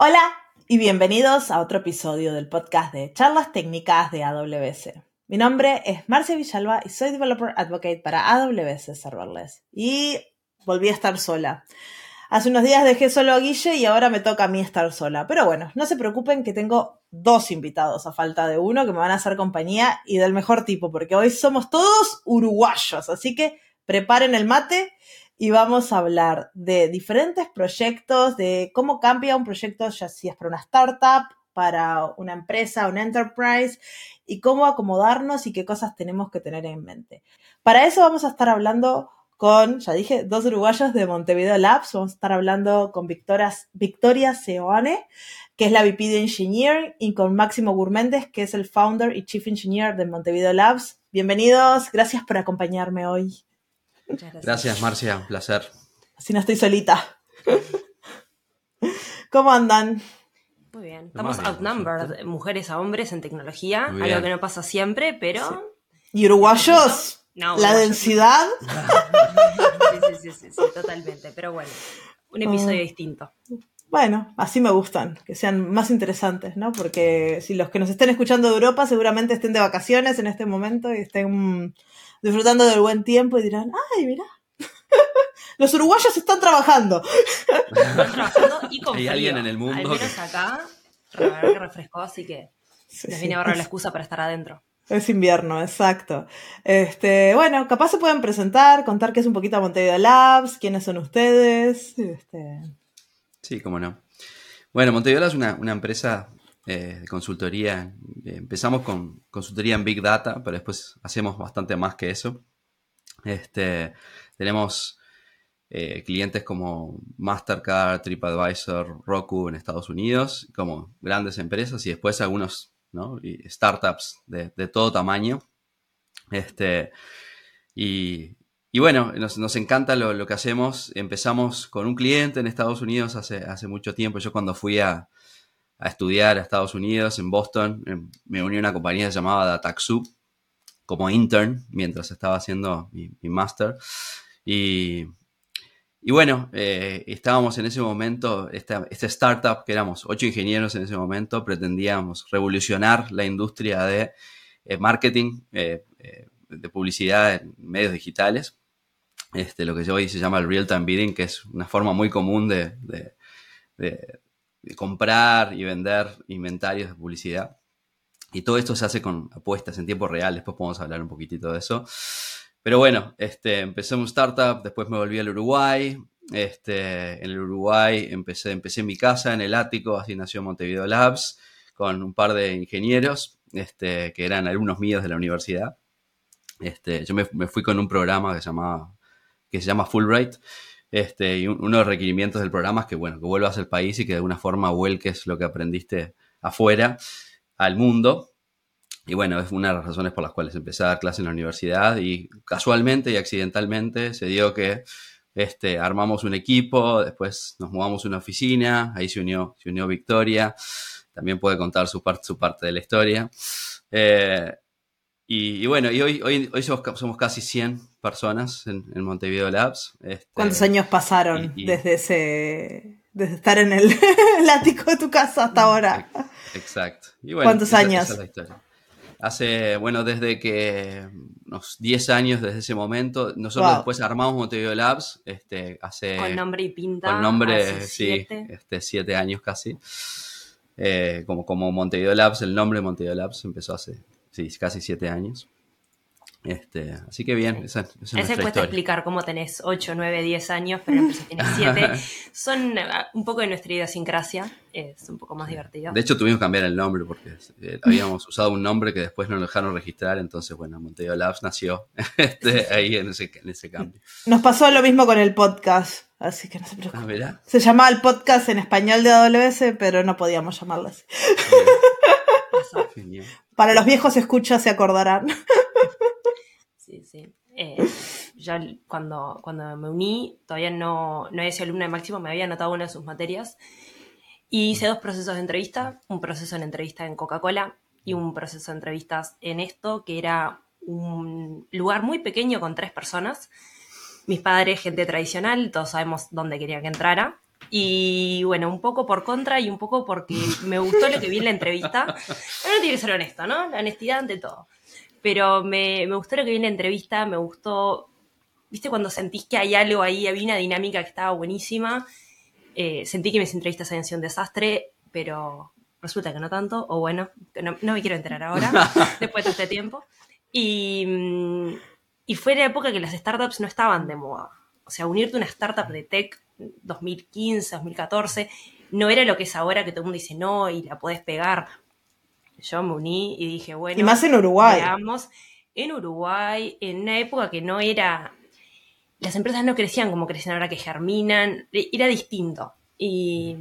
Hola y bienvenidos a otro episodio del podcast de Charlas Técnicas de AWS. Mi nombre es Marcia Villalba y soy Developer Advocate para AWS Serverless. Y volví a estar sola. Hace unos días dejé solo a Guille y ahora me toca a mí estar sola. Pero bueno, no se preocupen que tengo dos invitados a falta de uno que me van a hacer compañía y del mejor tipo, porque hoy somos todos uruguayos. Así que preparen el mate y vamos a hablar de diferentes proyectos, de cómo cambia un proyecto, ya si es para una startup, para una empresa, un enterprise, y cómo acomodarnos y qué cosas tenemos que tener en mente. Para eso vamos a estar hablando con, ya dije, dos uruguayos de Montevideo Labs. Vamos a estar hablando con Victoria, Victoria Seoane, que es la VP de Engineering, y con Máximo Gurméndez, que es el founder y chief engineer de Montevideo Labs. Bienvenidos, gracias por acompañarme hoy. Gracias. Marcia, un placer. Así no estoy solita. ¿Cómo andan? Muy bien. Estamos outnumbered, mujeres a hombres en tecnología, algo que no pasa siempre, pero... ¿Y uruguayos? No, ¿La densidad? Sí, sí, sí, sí, totalmente. Pero bueno, un episodio ah. distinto. Bueno, así me gustan, que sean más interesantes, ¿no? Porque si los que nos estén escuchando de Europa seguramente estén de vacaciones en este momento y estén disfrutando del buen tiempo y dirán, ay, mira, los uruguayos están trabajando. Están trabajando y con Hay alguien en el mundo. Al menos acá, que refrescó, así que les viene a ahorrar la excusa para estar adentro. Es invierno, exacto. Este, bueno, capaz se pueden presentar, contar qué es un poquito Montevideo Labs, quiénes son ustedes. Este. Sí, cómo no. Bueno, Montevideo Labs es una, una empresa eh, consultoría. Eh, empezamos con consultoría en Big Data, pero después hacemos bastante más que eso. Este, tenemos eh, clientes como Mastercard, TripAdvisor, Roku en Estados Unidos, como grandes empresas y después algunos startups de, todo tamaño. Este, y, bueno, nos, encanta lo, que hacemos. Empezamos con un cliente en Estados Unidos hace, hace mucho tiempo. Yo cuando fui a, a estudiar a Estados Unidos, en Boston. Em, me uní a una compañía llamada Dataxu como intern mientras estaba haciendo mi, máster. Y, y, bueno, eh, estábamos en ese momento, esta, este startup, que éramos ocho ingenieros en ese momento, pretendíamos revolucionar la industria de eh, marketing, eh, de publicidad en medios digitales. Este, lo que hoy se llama el real-time bidding, que es una forma muy común de, comprar y vender inventarios de publicidad. Y todo esto se hace con apuestas en tiempo real, después podemos hablar un poquitito de eso. Pero bueno, este, empecé un startup, después me volví al Uruguay. Este, en el Uruguay empecé, empecé en mi casa, en el ático, así nació Montevideo Labs, con un par de ingenieros este, que eran alumnos míos de la universidad. Este, yo me, fui con un programa que se, llamaba, que se llama Fulbright, este, y uno de los requerimientos del programa es que, bueno, que vuelvas al país y que de alguna forma vuelques lo que aprendiste afuera al mundo. Y bueno, es una de las razones por las cuales empecé a dar clase en la universidad y casualmente y accidentalmente se dio que este, armamos un equipo, después nos mudamos a una oficina, ahí se unió, se unió Victoria, también puede contar su parte, su parte de la historia. Eh, y, bueno, y hoy, hoy, hoy somos, somos casi 100 personas en, Montevideo Labs. Este, ¿Cuántos años pasaron desde ese desde estar en el, ático de tu casa hasta ahora? Exacto. ¿Cuántos años? Hace, bueno, desde que unos 10 años desde ese momento. Nosotros después armamos Montevideo Labs. Este, hace, con nombre y pinta. Con nombre, sí, este, siete años casi. Eh, como, como Montevideo Labs, el nombre Montevideo Labs empezó hace sí, casi siete años. Este, así que bien, esa, esa es cuesta explicar cómo tenés 8, 9, 10 años, pero tienes 7. Son eh, un poco de nuestra idiosincrasia, es un poco más divertido. De hecho, tuvimos que cambiar el nombre porque eh, habíamos usado un nombre que después no lo dejaron registrar, entonces, bueno, Montevideo Labs nació este, ahí en ese, en ese, cambio. Nos pasó lo mismo con el podcast, así que no se preocupen. Ah, se llamaba el podcast en español de AWS, pero no podíamos llamarlo así. Para los viejos escuchas se acordarán. Sí, sí. Eh, yo cuando, cuando me uní, todavía no, no había sido alumna de Máximo, me había anotado una de sus materias. Y hice dos procesos de entrevista, un proceso en entrevista en Coca-Cola y un proceso de entrevistas en esto, que era un lugar muy pequeño con tres personas. Mis padres, gente tradicional, todos sabemos dónde quería que entrara. Y bueno, un poco por contra y un poco porque me gustó lo que vi en la entrevista. Pero no tiene que ser honesto, ¿no? La honestidad ante todo. Pero me, me gustó lo que vi en la entrevista, me gustó, viste, cuando sentís que hay algo ahí, había una dinámica que estaba buenísima. Eh, sentí que mis entrevistas habían sido un desastre, pero resulta que no tanto, o bueno, no, no me quiero enterar ahora, después de este tiempo. Y, mm, y fue la época que las startups no estaban de moda. O sea, unirte a una startup de tech 2015, 2014, no era lo que es ahora que todo el mundo dice no y la podés pegar. Yo me uní y dije, bueno. Y más en Uruguay. Veamos, en Uruguay, en una época que no era. Las empresas no crecían como crecen ahora que germinan, era distinto. Y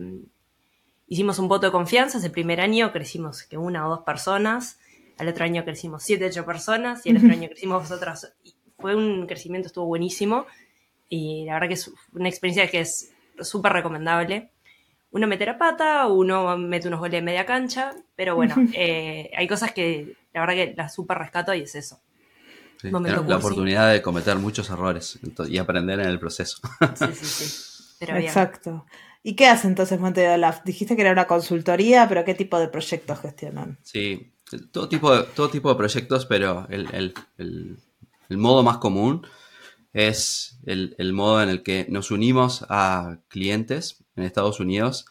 hicimos un voto de confianza. Ese primer año crecimos que una o dos personas. Al otro año crecimos siete, ocho personas. Y al otro año crecimos vosotras. Fue un crecimiento, estuvo buenísimo. Y la verdad que es una experiencia que es súper recomendable. Uno mete la pata, uno mete unos goles de media cancha, pero bueno, eh, hay cosas que la verdad que las súper rescato y es eso. Sí, la cursi. oportunidad de cometer muchos errores y aprender en el proceso. Sí, sí, sí. Pero. Exacto. ¿Y qué hace entonces Montevideo Lab? Dijiste que era una consultoría, pero ¿qué tipo de proyectos gestionan? Sí, todo tipo de, todo tipo de proyectos, pero el, el- el- el modo más común es el, el modo en el que nos unimos a clientes en Estados Unidos,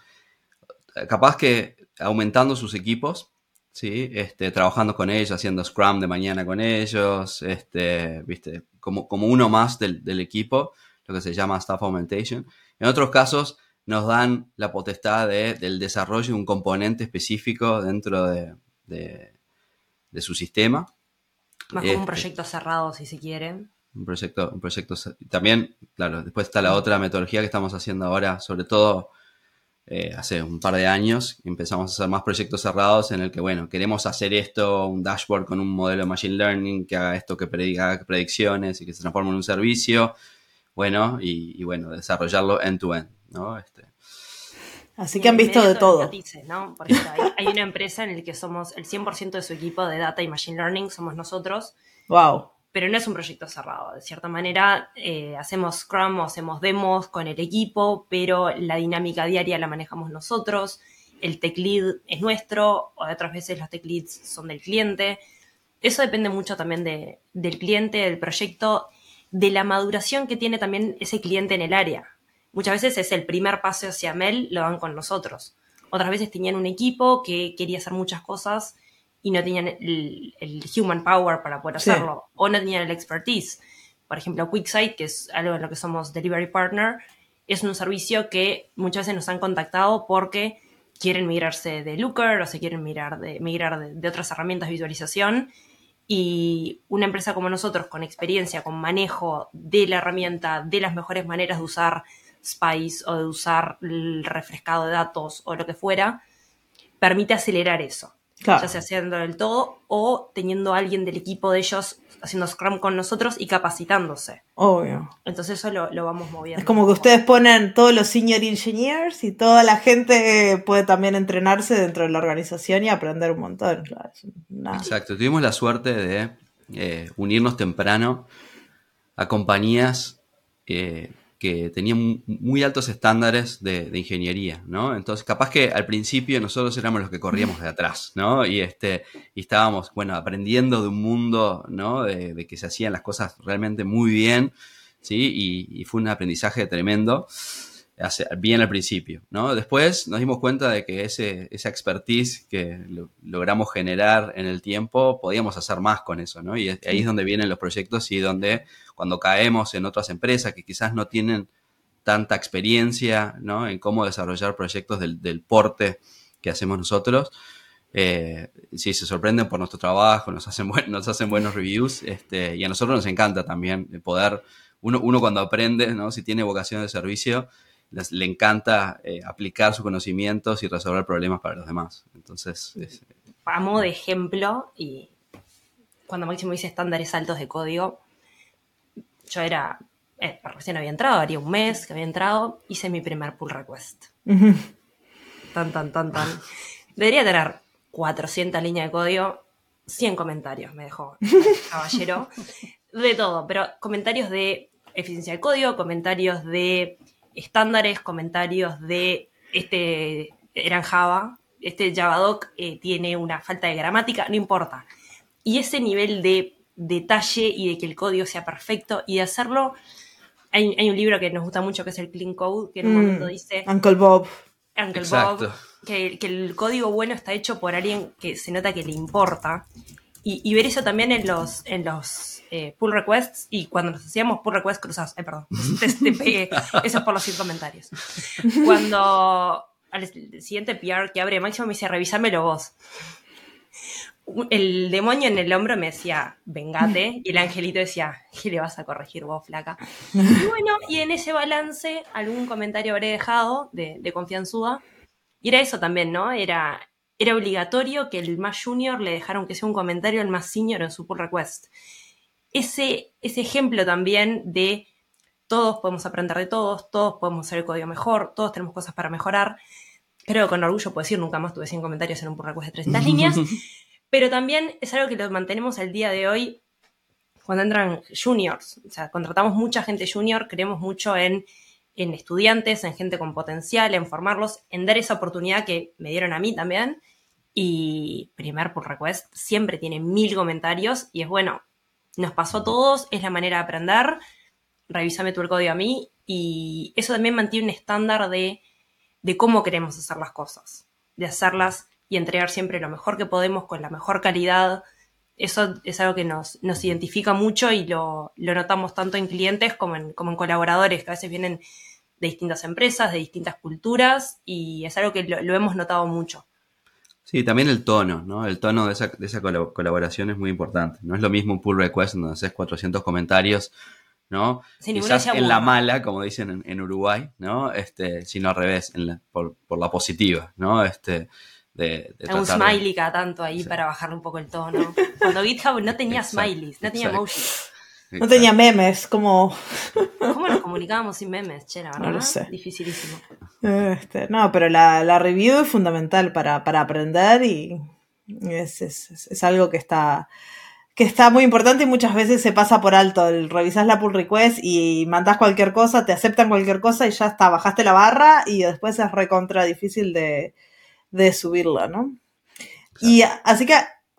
capaz que aumentando sus equipos, ¿sí? este, trabajando con ellos, haciendo Scrum de mañana con ellos, este, ¿viste? Como, como uno más del, del equipo, lo que se llama Staff Augmentation. En otros casos nos dan la potestad de- del desarrollo de un componente específico dentro de, de- de su sistema. Más como un Este. proyecto cerrado, si se quiere. Un proyecto, un proyecto. También, claro, después está la otra metodología que estamos haciendo ahora, sobre todo eh, hace un par de años, empezamos a hacer más proyectos cerrados en el que, bueno, queremos hacer esto, un dashboard con un modelo de machine learning que haga esto, que prediga haga predicciones y que se transforme en un servicio, bueno, y, y bueno, desarrollarlo end-to-end, ¿no? Este, Así que han visto de todo. matices, ¿no? Por ejemplo, hay, hay una empresa en la que somos el 100% de su equipo de data y machine learning, somos nosotros, Wow. Pero no es un proyecto cerrado. De cierta manera, eh, hacemos Scrum o hacemos demos con el equipo, pero la dinámica diaria la manejamos nosotros. El tech lead es nuestro, o otras veces los tech leads son del cliente. Eso depende mucho también de- del cliente, del proyecto, de la maduración que tiene también ese cliente en el área. Muchas veces es el primer paso hacia Mel, lo dan con nosotros. Otras veces tenían un equipo que quería hacer muchas cosas y no tenían el, el human power para poder Sí. hacerlo, o no tenían el expertise. Por ejemplo, QuickSight, que es algo en lo que somos delivery partner, es un servicio que muchas veces nos han contactado porque quieren migrarse de Looker o se quieren migrar de, migrar de, de otras herramientas de visualización. Y una empresa como nosotros, con experiencia, con manejo de la herramienta, de las mejores maneras de usar Spice o de usar el refrescado de datos o lo que fuera, permite acelerar eso Claro. ya sea haciendo del todo o teniendo a alguien del equipo de ellos haciendo Scrum con nosotros y capacitándose. Obvio. Entonces eso lo, lo vamos moviendo. Es como que ustedes ponen todos los senior engineers y toda la gente puede también entrenarse dentro de la organización y aprender un montón. Claro, Exacto, tuvimos la suerte de eh, unirnos temprano a compañías eh, que tenían mu- muy altos estándares de, de ingeniería, ¿no? Entonces, capaz que al principio nosotros éramos los que corríamos de atrás, ¿no? Y, este, y estábamos, bueno, aprendiendo de un mundo, ¿no? De, que se hacían las cosas realmente muy bien, ¿sí? Y fue un aprendizaje tremendo hace- bien al principio, ¿no? Después nos dimos cuenta de que ese, esa expertise que lo- logramos generar en el tiempo, podíamos hacer más con eso, ¿no? Y ahí es donde vienen los proyectos y donde cuando caemos en otras empresas que quizás no tienen tanta experiencia, ¿no? En cómo desarrollar proyectos del, del porte que hacemos nosotros, eh, sí, se sorprenden por nuestro trabajo, nos hacen, buen- nos hacen buenos reviews, este, y a nosotros nos encanta también el poder, uno, uno cuando aprende, ¿no? Si tiene vocación de servicio, les- le encanta eh, aplicar sus conocimientos y resolver problemas para los demás. Entonces, es- A modo de ejemplo, y cuando Máximo dice estándares altos de código, yo era, eh, recién había entrado, haría un mes que había entrado, hice mi primer pull request. Tan, tan, tan, tan. Debería tener 400 líneas de código, 100 comentarios me dejó el caballero. De todo, pero comentarios de eficiencia de código, comentarios de estándares, comentarios de este, era en Java, este Javadoc eh, tiene una falta de gramática, no importa. Y ese nivel de detalle y de que el código sea perfecto y de hacerlo. Hay, un libro que nos gusta mucho que es el Clean Code, que en un mm, momento dice. Uncle Bob. Uncle Bob. Que, el código bueno está hecho por alguien que se nota que le importa. Y, ver eso también en los, en los eh, pull requests y cuando nos hacíamos pull requests cruzados. Ay, perdón. Eso es por los 100 comentarios. Cuando al siguiente PR que abre Máximo me dice, revísamelo vos el demonio en el hombro me decía, vengate, y el angelito decía, ¿qué le vas a corregir vos, flaca? Y bueno, y en ese balance algún comentario habré dejado de, de confianzuda, y era eso también, ¿no? Era, era obligatorio que el más junior le dejaron que sea un comentario al más senior en su pull request. Ese, ese ejemplo también de todos podemos aprender de todos, todos podemos hacer el código mejor, todos tenemos cosas para mejorar. Creo que con orgullo puedo decir, nunca más tuve 100 comentarios en un pull request de 300 líneas, pero también es algo que lo mantenemos al día de hoy cuando entran juniors. O sea, contratamos mucha gente junior, creemos mucho en, en estudiantes, en gente con potencial, en formarlos, en dar esa oportunidad que me dieron a mí también. Y primer pull request siempre tiene mil comentarios y es bueno, nos pasó a todos, es la manera de aprender, revísame tu código a mí y eso también mantiene un estándar de, de cómo queremos hacer las cosas, de hacerlas y entregar siempre lo mejor que podemos con la mejor calidad. Eso es algo que nos, nos identifica mucho y lo, notamos tanto en clientes como en, como en colaboradores, que a veces vienen de distintas empresas, de distintas culturas, y es algo que lo, hemos notado mucho. Sí, también el tono, ¿no? El tono de esa, de esa colaboración es muy importante. No es lo mismo un pull request donde haces 400 comentarios, ¿no? Quizás en la mala, como dicen en, Uruguay, ¿no? Este, sino al revés, en por, por, la positiva, ¿no? Este, de, un smiley cada tanto ahí para bajarle un poco el tono. Cuando GitHub no tenía smileys, no tenía emojis. No tenía memes, como... ¿Cómo nos comunicábamos sin memes? Che, verdad, no lo sé. Dificilísimo. Este, no, pero la, la, review es fundamental para, para aprender y es, es, es, algo que está, que está muy importante y muchas veces se pasa por alto. El, revisas la pull request y mandas cualquier cosa, te aceptan cualquier cosa y ya está, bajaste la barra y después es recontra difícil de, de subirla, ¿no? Y así que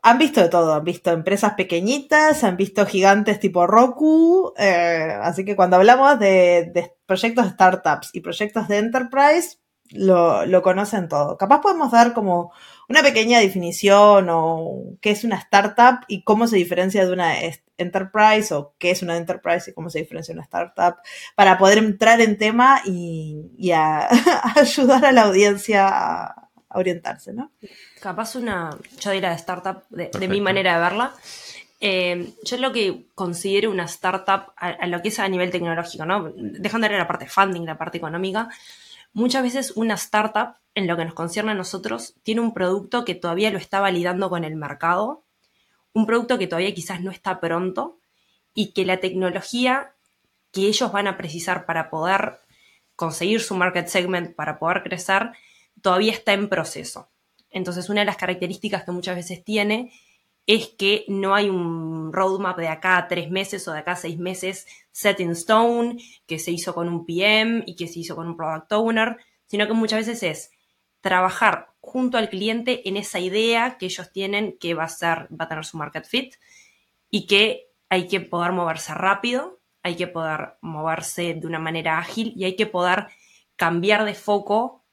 han visto de todo, han visto empresas pequeñitas, han visto gigantes tipo Roku, eh, así que cuando hablamos de, proyectos de startups y proyectos de enterprise, lo, lo, conocen todo. Capaz podemos dar como una pequeña definición o qué es una startup y cómo se diferencia de una enterprise o qué es una enterprise y cómo se diferencia de una startup para poder entrar en tema y, ayudar a la audiencia a, orientarse, ¿no? Capaz una, yo diría de startup, de, mi manera de verla. Eh, yo lo que considero una startup a, lo que es a nivel tecnológico, ¿no? Dejando de ver la parte funding, la parte económica, muchas veces una startup, en lo que nos concierne a nosotros, tiene un producto que todavía lo está validando con el mercado, un producto que todavía quizás no está pronto y que la tecnología que ellos van a precisar para poder conseguir su market segment, para poder crecer, todavía está en proceso. Entonces, una de las características que muchas veces tiene es que no hay un roadmap de acá a tres meses o de acá a seis meses set in stone, que se hizo con un PM y que se hizo con un product owner, sino que muchas veces es trabajar junto al cliente en esa idea que ellos tienen que va a va a tener su market fit y que hay que poder moverse rápido, hay que poder moverse de una manera ágil y hay que poder cambiar de foco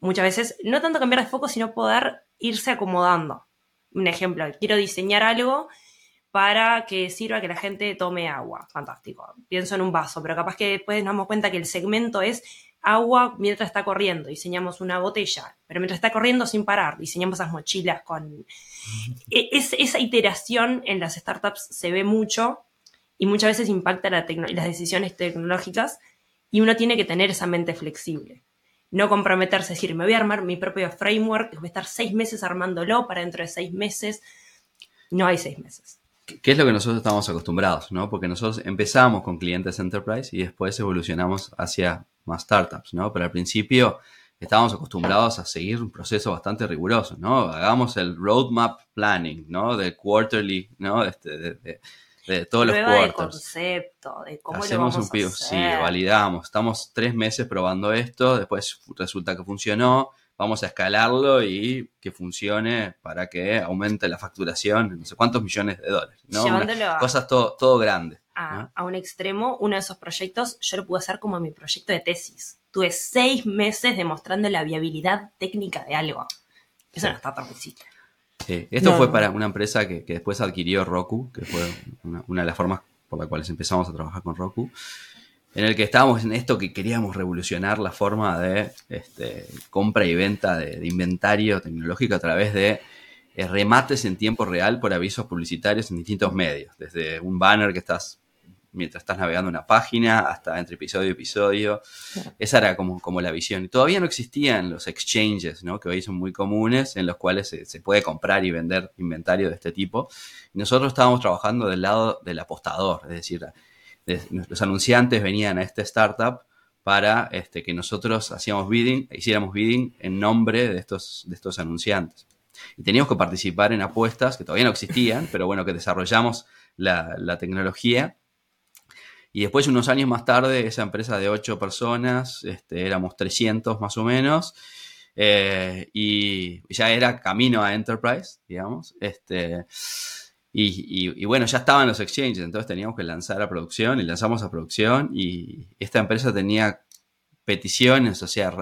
muchas veces, no tanto cambiar de foco, sino poder irse acomodando. Un ejemplo, quiero diseñar algo para que sirva que la gente tome agua. Fantástico. Pienso en un vaso, pero capaz que después nos damos cuenta que el segmento es agua mientras está corriendo. Diseñamos una botella, pero mientras está corriendo sin parar, diseñamos esas mochilas con... E, esa iteración en las startups se ve mucho y muchas veces impacta las decisiones tecnológicas y uno tiene que tener esa mente flexible no comprometerse, es decir, me voy a armar mi propio framework, voy a estar seis meses armándolo para dentro de seis meses. No hay seis meses. ¿Qué es lo que nosotros estamos acostumbrados? ¿no? Porque nosotros empezamos con clientes enterprise y después evolucionamos hacia más startups, ¿no? Pero al principio estábamos acostumbrados a seguir un proceso bastante riguroso, ¿no? Hagamos el roadmap planning, ¿no? Del quarterly, ¿no? Este, de, de todos Prueba los de quarters. concepto, de cómo Hacemos lo un vamos pivo, a sí, validamos. Estamos tres meses probando esto, después resulta que funcionó, vamos a escalarlo y que funcione para que aumente la facturación, no sé cuántos millones de dólares. ¿no? Una- Llevándolo a, cosas todo, todo grande. a- ¿no? a un extremo, uno de esos proyectos yo lo pude hacer como mi proyecto de tesis. Tuve seis meses demostrando la viabilidad técnica de algo. Eso Sí. no está tan Esto No, fue para una empresa que, que después adquirió Roku, que fue una, una de las formas por las cuales empezamos a trabajar con Roku, en el que estábamos en esto que queríamos revolucionar la forma de este, compra y venta de, de inventario tecnológico a través de eh, remates en tiempo real por avisos publicitarios en distintos medios, desde un banner que estás mientras estás navegando una página hasta entre episodio y episodio. Esa era como, como la visión. Y todavía no existían los exchanges, ¿no? que hoy son muy comunes, en los cuales se, se puede comprar y vender inventario de este tipo. Y nosotros estábamos trabajando del lado del apostador, es decir, de- los anunciantes venían a este startup para este, que nosotros hacíamos bidding, hiciéramos bidding en nombre de estos, de estos anunciantes. Y teníamos que participar en apuestas que todavía no existían, pero bueno, que desarrollamos la, la tecnología. Y después, unos años más tarde, esa empresa de ocho personas, este, éramos 300 más o menos, eh, y ya era camino a Enterprise, digamos. Este, y, y- bueno, ya estaban los exchanges, entonces teníamos que lanzar a producción y lanzamos a producción y esta empresa tenía peticiones, o sea,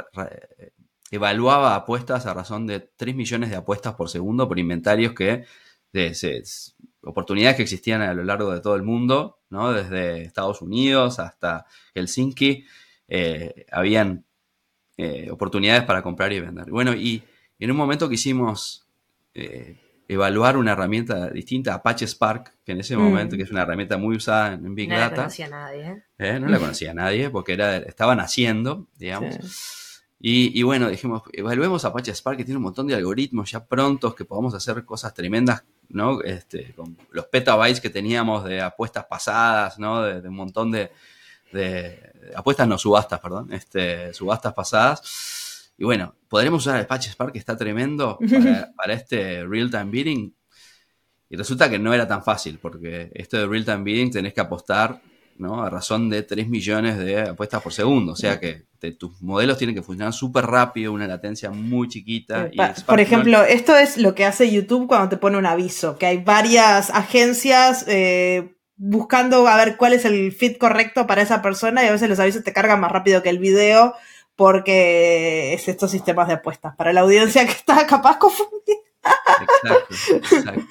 evaluaba apuestas a razón de 3 millones de apuestas por segundo por inventarios que, se- oportunidades que existían a lo largo de todo el mundo, ¿no? Desde Estados Unidos hasta Helsinki, eh, habían eh, oportunidades para comprar y vender. Bueno, y en un momento quisimos eh, evaluar una herramienta distinta, Apache Spark, que en ese Mm. momento, que es una herramienta muy usada en, Big no la Data, conocía nadie. ¿eh? ¿eh? no la conocía nadie porque era, estaban haciendo, digamos. Sí. Y, y bueno, dijimos, evaluemos Apache Spark, que tiene un montón de algoritmos ya prontos que podamos hacer cosas tremendas, ¿no? Este, con los petabytes que teníamos de apuestas pasadas, ¿no? De, de un montón de, de- apuestas, no, subastas, perdón, este, subastas pasadas. Y bueno, ¿podremos usar Apache Spark que está tremendo para, para este real-time bidding? Y resulta que no era tan fácil, porque esto de real-time bidding tenés que apostar ¿no? a razón de 3 millones de apuestas por segundo. O sea que te- tus modelos tienen que funcionar súper rápido, una latencia muy chiquita. y Spark Por ejemplo, esto es lo que hace YouTube cuando te pone un aviso, que hay varias agencias eh, buscando a ver cuál es el fit correcto para esa persona y a veces los avisos te cargan más rápido que el video porque es estos sistemas de apuestas. Para la audiencia que está capaz confundida. Exacto, exacto.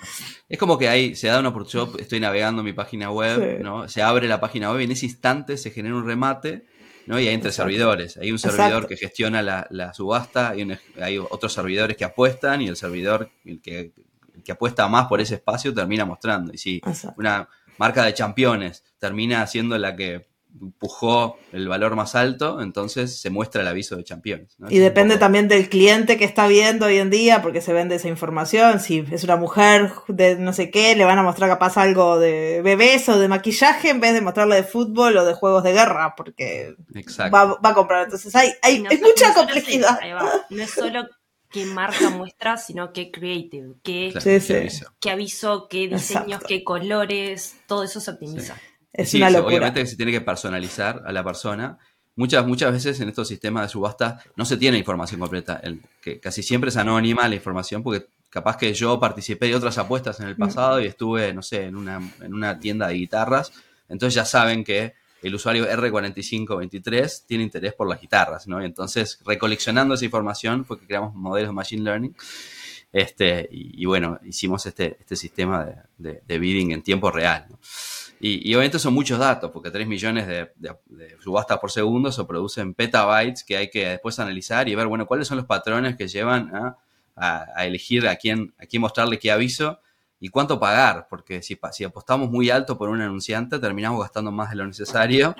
Es como que ahí se da una oportunidad, yo estoy navegando mi página web, Sí. ¿no? Se abre la página web y en ese instante se genera un remate, ¿no? Y hay entre Exacto. servidores. Hay un Exacto. servidor que gestiona la, la subasta, hay, un- hay otros servidores que apuestan y el servidor el que, el que apuesta más por ese espacio termina mostrando. Y si Exacto. una marca de campeones termina siendo la que empujó el valor más alto, entonces se muestra el aviso de campeones. ¿no? Y Es depende poco- también del cliente que está viendo hoy en día, porque se vende esa información. Si es una mujer de no sé qué, le van a mostrar capaz algo de bebés o de maquillaje en vez de mostrarle de fútbol o de juegos de guerra, porque va, va a comprar. Entonces hay, hay no es mucha no complejidad. es- ahí va, no es solo qué marca muestra, sino qué creative, qué, Claro, Sí, qué sí. aviso. qué aviso, qué diseños, Exacto. qué colores, todo eso se optimiza. Es Sí, una locura. Obviamente que se tiene que personalizar a la persona. Muchas, muchas veces en estos sistemas de subasta no se tiene información completa. El- que casi siempre es anónima la información porque capaz que yo participé de otras apuestas en el pasado y estuve, no sé, en una, en una tienda de guitarras. Entonces ya saben que el usuario R4523 tiene interés por las guitarras, ¿no? Entonces, recoleccionando esa información fue que creamos modelos de Machine Learning. Este, y, y bueno, hicimos este, este sistema de, de- de bidding en tiempo real. ¿no? Y, obviamente son muchos datos, porque 3 millones de, de- subastas por segundo se producen petabytes que hay que después analizar y ver, bueno, cuáles son los patrones que llevan a, a- elegir a quién, a quién mostrarle qué aviso y cuánto pagar, porque si, apostamos muy alto por un anunciante, terminamos gastando más de lo necesario.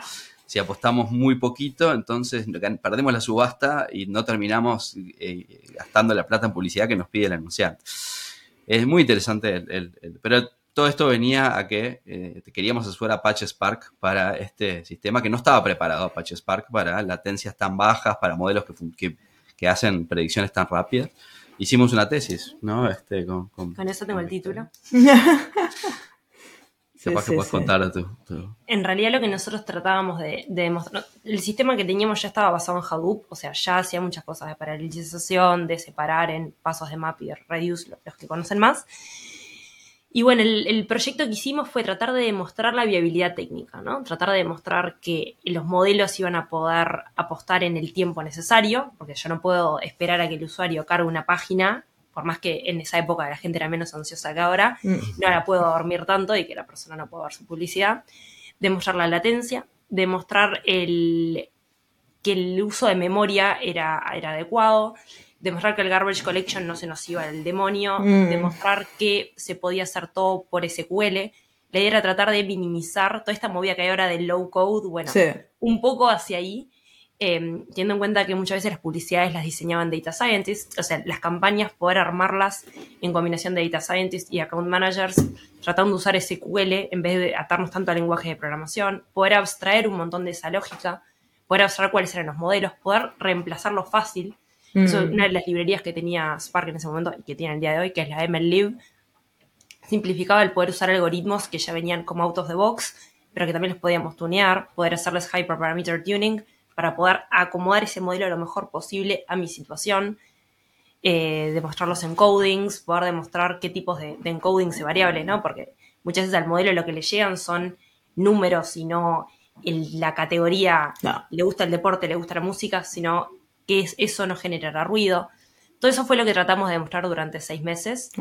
Si apostamos muy poquito, entonces perdemos la subasta y no terminamos eh, gastando la plata en publicidad que nos pide el anunciante. Es muy interesante, el- el- pero todo esto venía a que eh, queríamos hacer Apache Spark para este sistema que no estaba preparado Apache Spark para latencias tan bajas, para modelos que, fun- que, que hacen predicciones tan rápidas. Hicimos una tesis, ¿no? Este, con, con- Con eso tengo el con- título. Capaz que puedes contar tu, En realidad lo que nosotros tratábamos de, demostrar, el sistema que teníamos ya estaba basado en Hadoop, o sea, ya hacía muchas cosas de paralelización, de separar en pasos de map y de reduce, los que conocen más. Y bueno, el, proyecto que hicimos fue tratar de demostrar la viabilidad técnica, ¿no? Tratar de demostrar que los modelos iban a poder apostar en el tiempo necesario, porque yo no puedo esperar a que el usuario cargue una página por más que en esa época la gente era menos ansiosa que ahora, mm. no la puedo dormir tanto y que la persona no pueda ver su publicidad. Demostrar la latencia, demostrar el, que el uso de memoria era, era adecuado, demostrar que el garbage collection no se nos iba al demonio, mm. demostrar que se podía hacer todo por SQL. La idea era tratar de minimizar toda esta movida que hay ahora de low code, bueno, un poco hacia ahí Em, teniendo en cuenta que muchas veces las publicidades las diseñaban data scientists, o sea, las campañas poder armarlas en combinación de data scientists y account managers, tratando de usar SQL en vez de atarnos tanto al lenguaje de programación, poder abstraer un montón de esa lógica, poder abstraer cuáles eran los modelos, poder reemplazarlo fácil. Eso es mm. una de las librerías que tenía Spark en ese momento y que tiene el día de hoy, que es la MLlib, simplificaba el poder usar algoritmos que ya venían como out of the box, pero que también los podíamos tunear, poder hacerles hyperparameter tuning, para poder acomodar ese modelo lo mejor posible a mi situación, eh, demostrar los encodings, poder demostrar qué tipos de, encodings y variables, ¿no? Porque muchas veces al modelo lo que le llegan son números y no la categoría, le gusta el deporte, le gusta la música, sino que eso no generará ruido. Todo eso fue lo que tratamos de demostrar durante seis meses,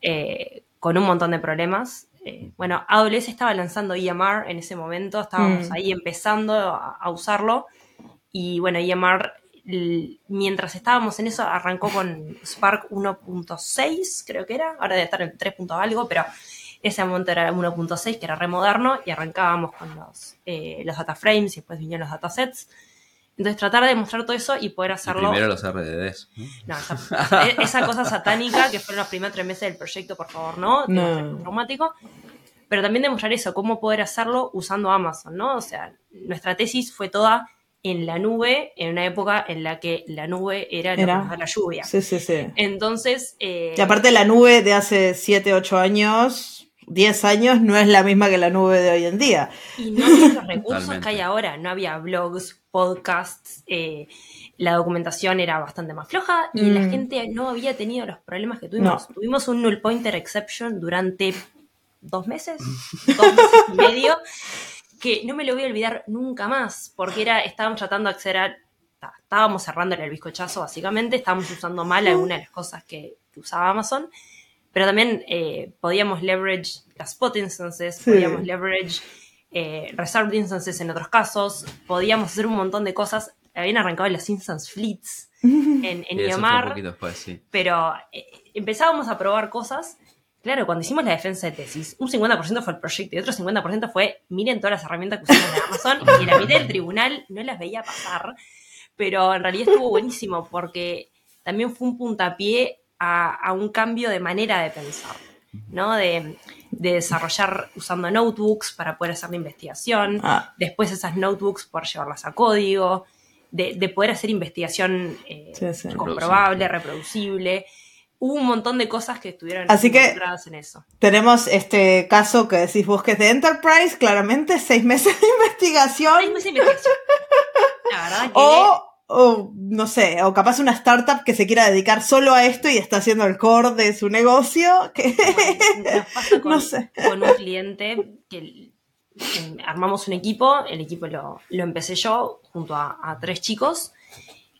eh, con un montón de problemas. Eh, bueno, AWS estaba lanzando EMR en ese momento, estábamos mm. ahí empezando a usarlo y bueno, EMR, mientras estábamos en eso, arrancó con Spark 1.6, creo que era, ahora debe estar en 3. algo, pero ese momento era 1.6, que era remoderno, y arrancábamos con los, eh, los data frames y después vinieron los datasets. Entonces tratar de demostrar todo eso y poder hacerlo. primero los RDDs. No, esa, cosa satánica que fueron los primeros tres meses del proyecto, por favor, ¿no? no. Traumático. Pero también demostrar eso, cómo poder hacerlo usando Amazon, ¿no? O sea, nuestra tesis fue toda en la nube en una época en la que la nube era, la lluvia. Sí, sí, sí. Entonces... Eh, y aparte la nube de hace 7, 8 años, 10 años, no es la misma que la nube de hoy en día. Y no había los recursos que hay ahora. No había blogs, podcasts, eh, la documentación era bastante más floja y la mm. gente no había tenido los problemas que tuvimos. Tuvimos un null pointer exception durante dos meses, dos meses y medio que no me lo voy a olvidar nunca más, porque era, estábamos tratando de acceder a, estábamos cerrándole el bizcochazo básicamente, estábamos usando mal algunas de las cosas que, usaba Amazon, pero también eh, podíamos leverage las spot instances, podíamos leverage eh, reserved instances en otros casos, podíamos hacer un montón de cosas, habían arrancado las instance fleets en, en IOMAR, pero eh, empezábamos a probar cosas. Claro, cuando hicimos la defensa de tesis, un 50% fue el proyecto y otro 50% fue, miren todas las herramientas que usamos de Amazon y la mitad del tribunal no las veía pasar, pero en realidad estuvo buenísimo porque también fue un puntapié a, un cambio de manera de pensar, ¿no? De, desarrollar usando notebooks para poder hacer la investigación, ah. después esas notebooks poder llevarlas a código, de, poder hacer investigación eh, comprobable, reproducible hubo un montón de cosas que estuvieron Así que en eso. Tenemos este caso que decís vos que es de Enterprise, claramente, seis meses de investigación. Seis meses de investigación. La verdad que... O, no sé, o capaz una startup que se quiera dedicar solo a esto y está haciendo el core de su negocio. Que... nos pasa con, no sé. con un cliente que armamos un equipo, el equipo lo, empecé yo junto a tres chicos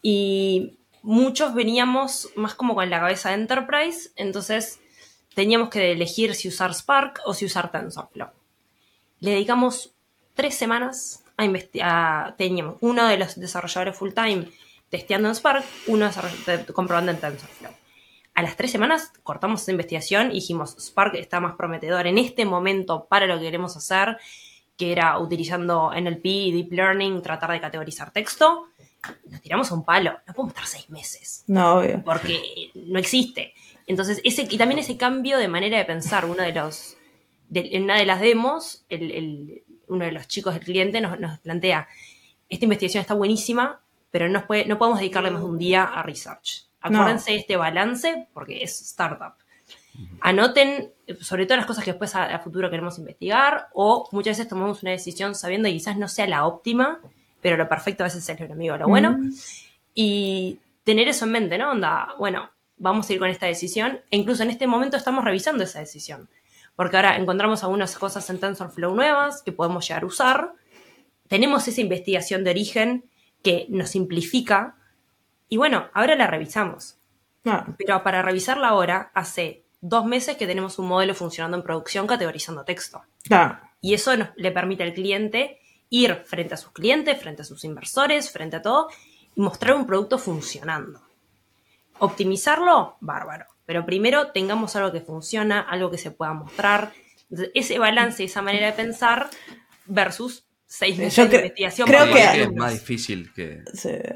y muchos veníamos más como con la cabeza de Enterprise, entonces teníamos que elegir si usar Spark o si usar TensorFlow. Le dedicamos tres semanas a. Teníamos uno de los desarrolladores full time testeando en Spark, uno comprobando en TensorFlow. A las tres semanas cortamos esa investigación y dijimos, Spark está más prometedor en este momento para lo que queremos hacer, que era utilizando NLP y Deep Learning, tratar de categorizar texto nos tiramos a un palo, no podemos estar seis meses. No, obvio. Porque no existe. Entonces, ese, y también ese cambio de manera de pensar, uno de los, en una de las demos, uno de los chicos del cliente nos, plantea, esta investigación está buenísima, pero no, puede, no podemos dedicarle más de un día a research. Acuérdense de este balance, porque es startup. Anoten sobre todo las cosas que después a, futuro queremos investigar o muchas veces tomamos una decisión sabiendo que quizás no sea la óptima, pero lo perfecto a veces es el enemigo lo bueno. Y tener eso en mente, ¿no? Onda, bueno, vamos a ir con esta decisión e incluso en este momento estamos revisando esa decisión. Porque ahora encontramos algunas cosas en TensorFlow nuevas que podemos llegar a usar. Tenemos esa investigación de origen que nos simplifica. Y bueno, ahora la revisamos. Ah. Pero para revisarla ahora, hace dos meses que tenemos un modelo funcionando en producción categorizando texto. Y eso nos, le permite al cliente ir frente a sus clientes, frente a sus inversores, frente a todo, y mostrar un producto funcionando. Optimizarlo, bárbaro. Pero primero tengamos algo que funciona, algo que se pueda mostrar. ese balance, esa manera de pensar versus seis meses de investigación. Creo que, es más difícil que...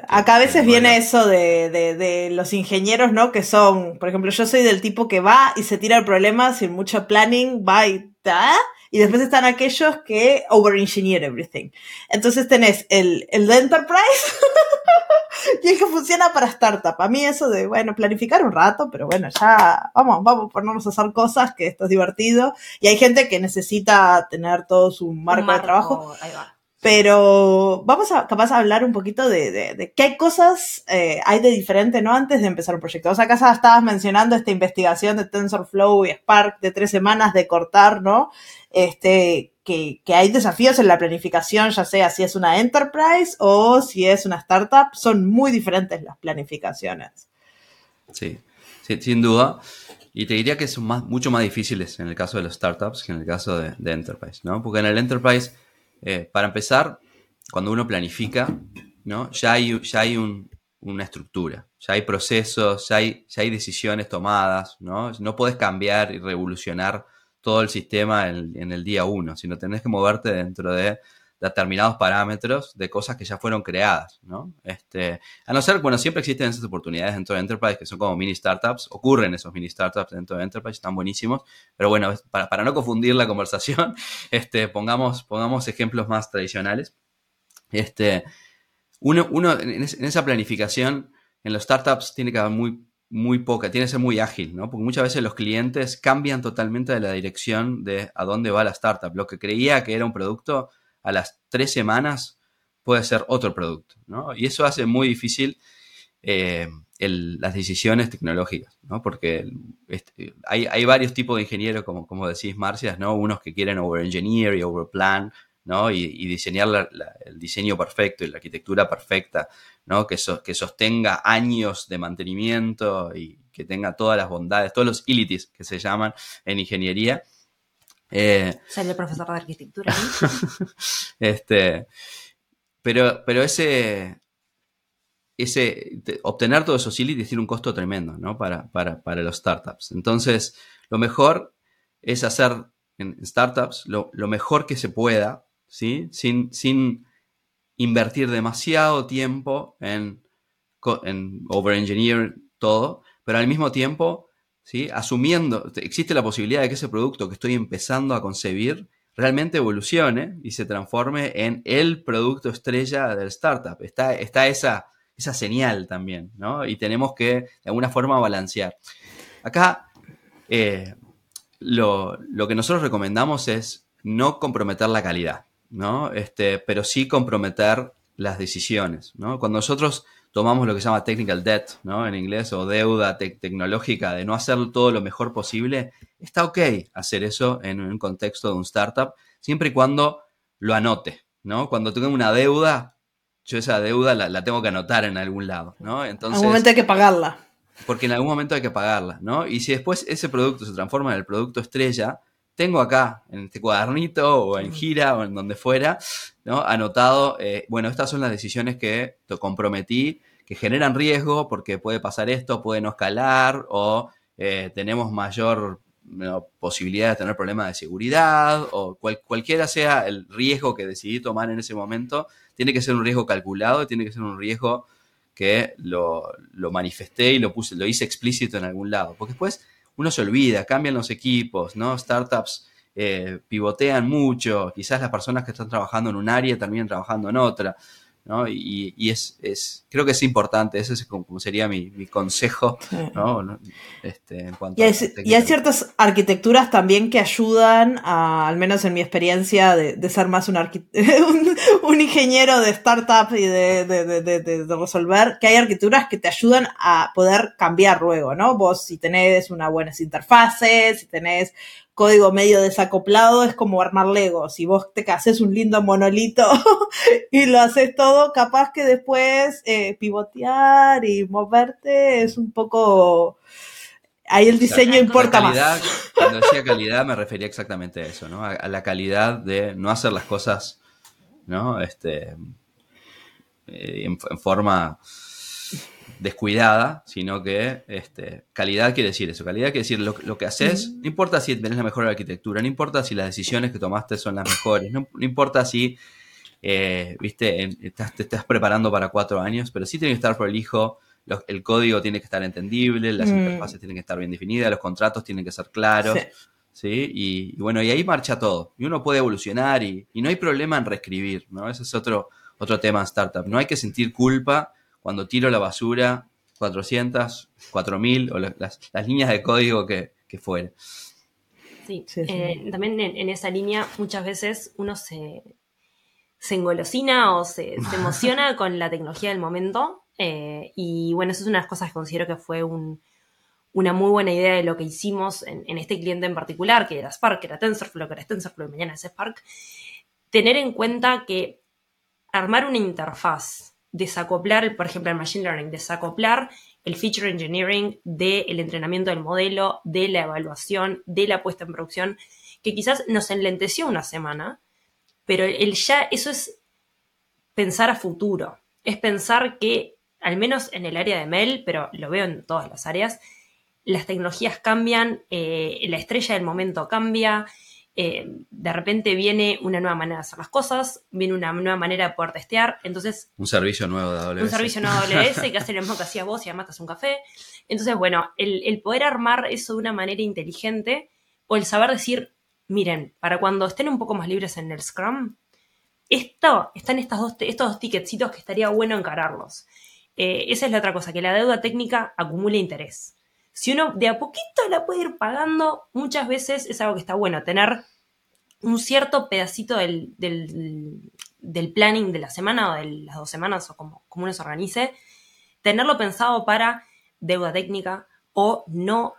Acá a veces viene eso de, los ingenieros, ¿no? Que son, por ejemplo, yo soy del tipo que va y se tira el problema sin mucho planning, va y ta, y después están aquellos que over-engineer everything. Entonces tenés el, el de Enterprise y el que funciona para startup. A mí eso de, bueno, planificar un rato, pero bueno, ya vamos, vamos a ponernos a hacer cosas, que esto es divertido. Y hay gente que necesita tener todo su marco, de trabajo. Pero vamos a capaz a hablar un poquito de, de, qué cosas eh, hay de diferente, ¿no? Antes de empezar un proyecto. O sea, acá estabas mencionando esta investigación de TensorFlow y Spark de tres semanas de cortar, ¿no? Este, que, que, hay desafíos en la planificación, ya sea si es una enterprise o si es una startup, son muy diferentes las planificaciones. Sí, sin duda. Y te diría que son mucho más difíciles en el caso de los startups que en el caso de, de enterprise, ¿no? Porque en el enterprise eh, para empezar, cuando uno planifica, ¿no? ya hay, ya hay una estructura, ya hay procesos, ya hay, ya hay decisiones tomadas, ¿no? No puedes cambiar y revolucionar todo el sistema en, el día uno, sino tenés que moverte dentro de determinados parámetros de cosas que ya fueron creadas, ¿no? Este, a no ser, bueno, siempre existen esas oportunidades dentro de Enterprise que son como mini startups, ocurren esos mini startups dentro de Enterprise, están buenísimos, pero bueno, para, no confundir la conversación, este, pongamos, pongamos ejemplos más tradicionales. Este, uno, uno en, esa planificación, en los startups tiene que haber muy, muy poca, tiene que ser muy ágil, ¿no? Porque muchas veces los clientes cambian totalmente de la dirección de a dónde va la startup. Lo que creía que era un producto, a las tres semanas puede ser otro producto, ¿no? Y eso hace muy difícil eh, las decisiones tecnológicas, ¿no? Porque este, hay, varios tipos de ingenieros, como, como decís, Marcias, ¿no? Unos que quieren over-engineer y over-plan, ¿no? Y, diseñar el diseño perfecto y la arquitectura perfecta, ¿no? Que, que sostenga años de mantenimiento y que tenga todas las bondades, todos los ilities que se llaman en ingeniería. Eh, Soy el profesor de arquitectura. este, pero, pero ese, ese, obtener todos esos utilities tiene un costo tremendo, ¿no? Para, para, los startups. Entonces, lo mejor es hacer en startups lo, mejor que se pueda, ¿sí? Sin, sin invertir demasiado tiempo en, en over-engineer todo, pero al mismo tiempo ¿sí? asumiendo, existe la posibilidad de que ese producto que estoy empezando a concebir realmente evolucione y se transforme en el producto estrella del startup. Está, está esa, esa señal también, ¿no? Y tenemos que, de alguna forma, balancear. Acá, eh, lo, lo, que nosotros recomendamos es no comprometer la calidad, ¿no? Este, pero sí comprometer las decisiones, ¿no? Cuando nosotros tomamos lo que se llama technical debt, ¿no? En inglés, o deuda tecnológica, de no hacer todo lo mejor posible, está ok hacer eso en un contexto de un startup, siempre y cuando lo anote, ¿no? Cuando tengo una deuda, yo esa deuda la, tengo que anotar en algún lado, ¿no? Entonces, en algún momento hay que pagarla. Porque en algún momento hay que pagarla, ¿no? Y si después ese producto se transforma en el producto estrella, tengo acá en este cuadernito o en gira o en donde fuera, ¿no? Anotado, eh, bueno, estas son las decisiones que te comprometí, que generan riesgo porque puede pasar esto, puede no escalar o eh, tenemos mayor posibilidad de tener problemas de seguridad o cualquiera sea el riesgo que decidí tomar en ese momento, tiene que ser un riesgo calculado y tiene que ser un riesgo que lo, lo manifesté y lo puse, lo hice explícito en algún lado. Porque después uno se olvida, cambian los equipos, ¿no? Startups eh, pivotean mucho, quizás las personas que están trabajando en un área terminan trabajando en otra. ¿No? Y, y es, es, creo que es importante, ese es como sería mi, mi consejo, ¿no? Este, en cuanto y, hay, y hay ciertas arquitecturas también que ayudan, a, al menos en mi experiencia, de, de ser más un, un, un, ingeniero de startup y de, de, de, resolver, que hay arquitecturas que te ayudan a poder cambiar luego, ¿no? Vos si tenés una buenas interfaces, si tenés código medio desacoplado es como armar Lego. Si vos te haces un lindo monolito y lo haces todo, capaz que después eh, pivotear y moverte es un poco... Ahí el diseño importa más. Cuando decía calidad me refería exactamente a eso, ¿no? A, la calidad de no hacer las cosas, ¿no? Este, eh, en forma descuidada, sino que este, calidad quiere decir eso. Calidad quiere decir lo, que haces. No importa si tenés la mejor arquitectura, no importa si las decisiones que tomaste son las mejores, no, importa si eh, viste, estás, te estás preparando para cuatro años, pero sí tiene que estar por el hijo. el código tiene que estar entendible, las mm. interfaces tienen que estar bien definidas, los contratos tienen que ser claros. Sí. Y, bueno, y ahí marcha todo. Y uno puede evolucionar y, y, no hay problema en reescribir, ¿no? Ese es otro, otro tema en startup. No hay que sentir culpa cuando tiro la basura 400, 4000 o las, líneas de código que, que fuera. Sí, eh, también en, esa línea muchas veces uno se, se engolosina o se, emociona con la tecnología del momento. Eh, y bueno, eso es una de las cosas que considero que fue una muy buena idea de lo que hicimos en, en, este cliente en particular, que era Spark, que era TensorFlow, que era TensorFlow y mañana es Spark. Tener en cuenta que armar una interfaz desacoplar, por ejemplo, el Machine Learning, desacoplar el feature engineering del entrenamiento del modelo, de la evaluación, de la puesta en producción, que quizás nos enlenteció una semana, pero el ya, eso es pensar a futuro, es pensar que, al menos en el área de Mel, pero lo veo en todas las áreas, las tecnologías cambian, eh, la estrella del momento cambia, eh, de repente viene una nueva manera de hacer las cosas, viene una nueva manera de poder testear, entonces... Un servicio nuevo de AWS. Un servicio nuevo de AWS que hace lo mismo que hacías vos y además te hace un café. Entonces, bueno, el, poder armar eso de una manera inteligente o el saber decir, miren, para cuando estén un poco más libres en el Scrum, esto, están estas dos, estos dos ticketcitos que estaría bueno encararlos. Eh, esa es la otra cosa, que la deuda técnica acumule interés si uno de a poquito la puede ir pagando, muchas veces es algo que está bueno, tener un cierto pedacito del, del, planning de la semana o de las dos semanas o como, como uno se organice, tenerlo pensado para deuda técnica o no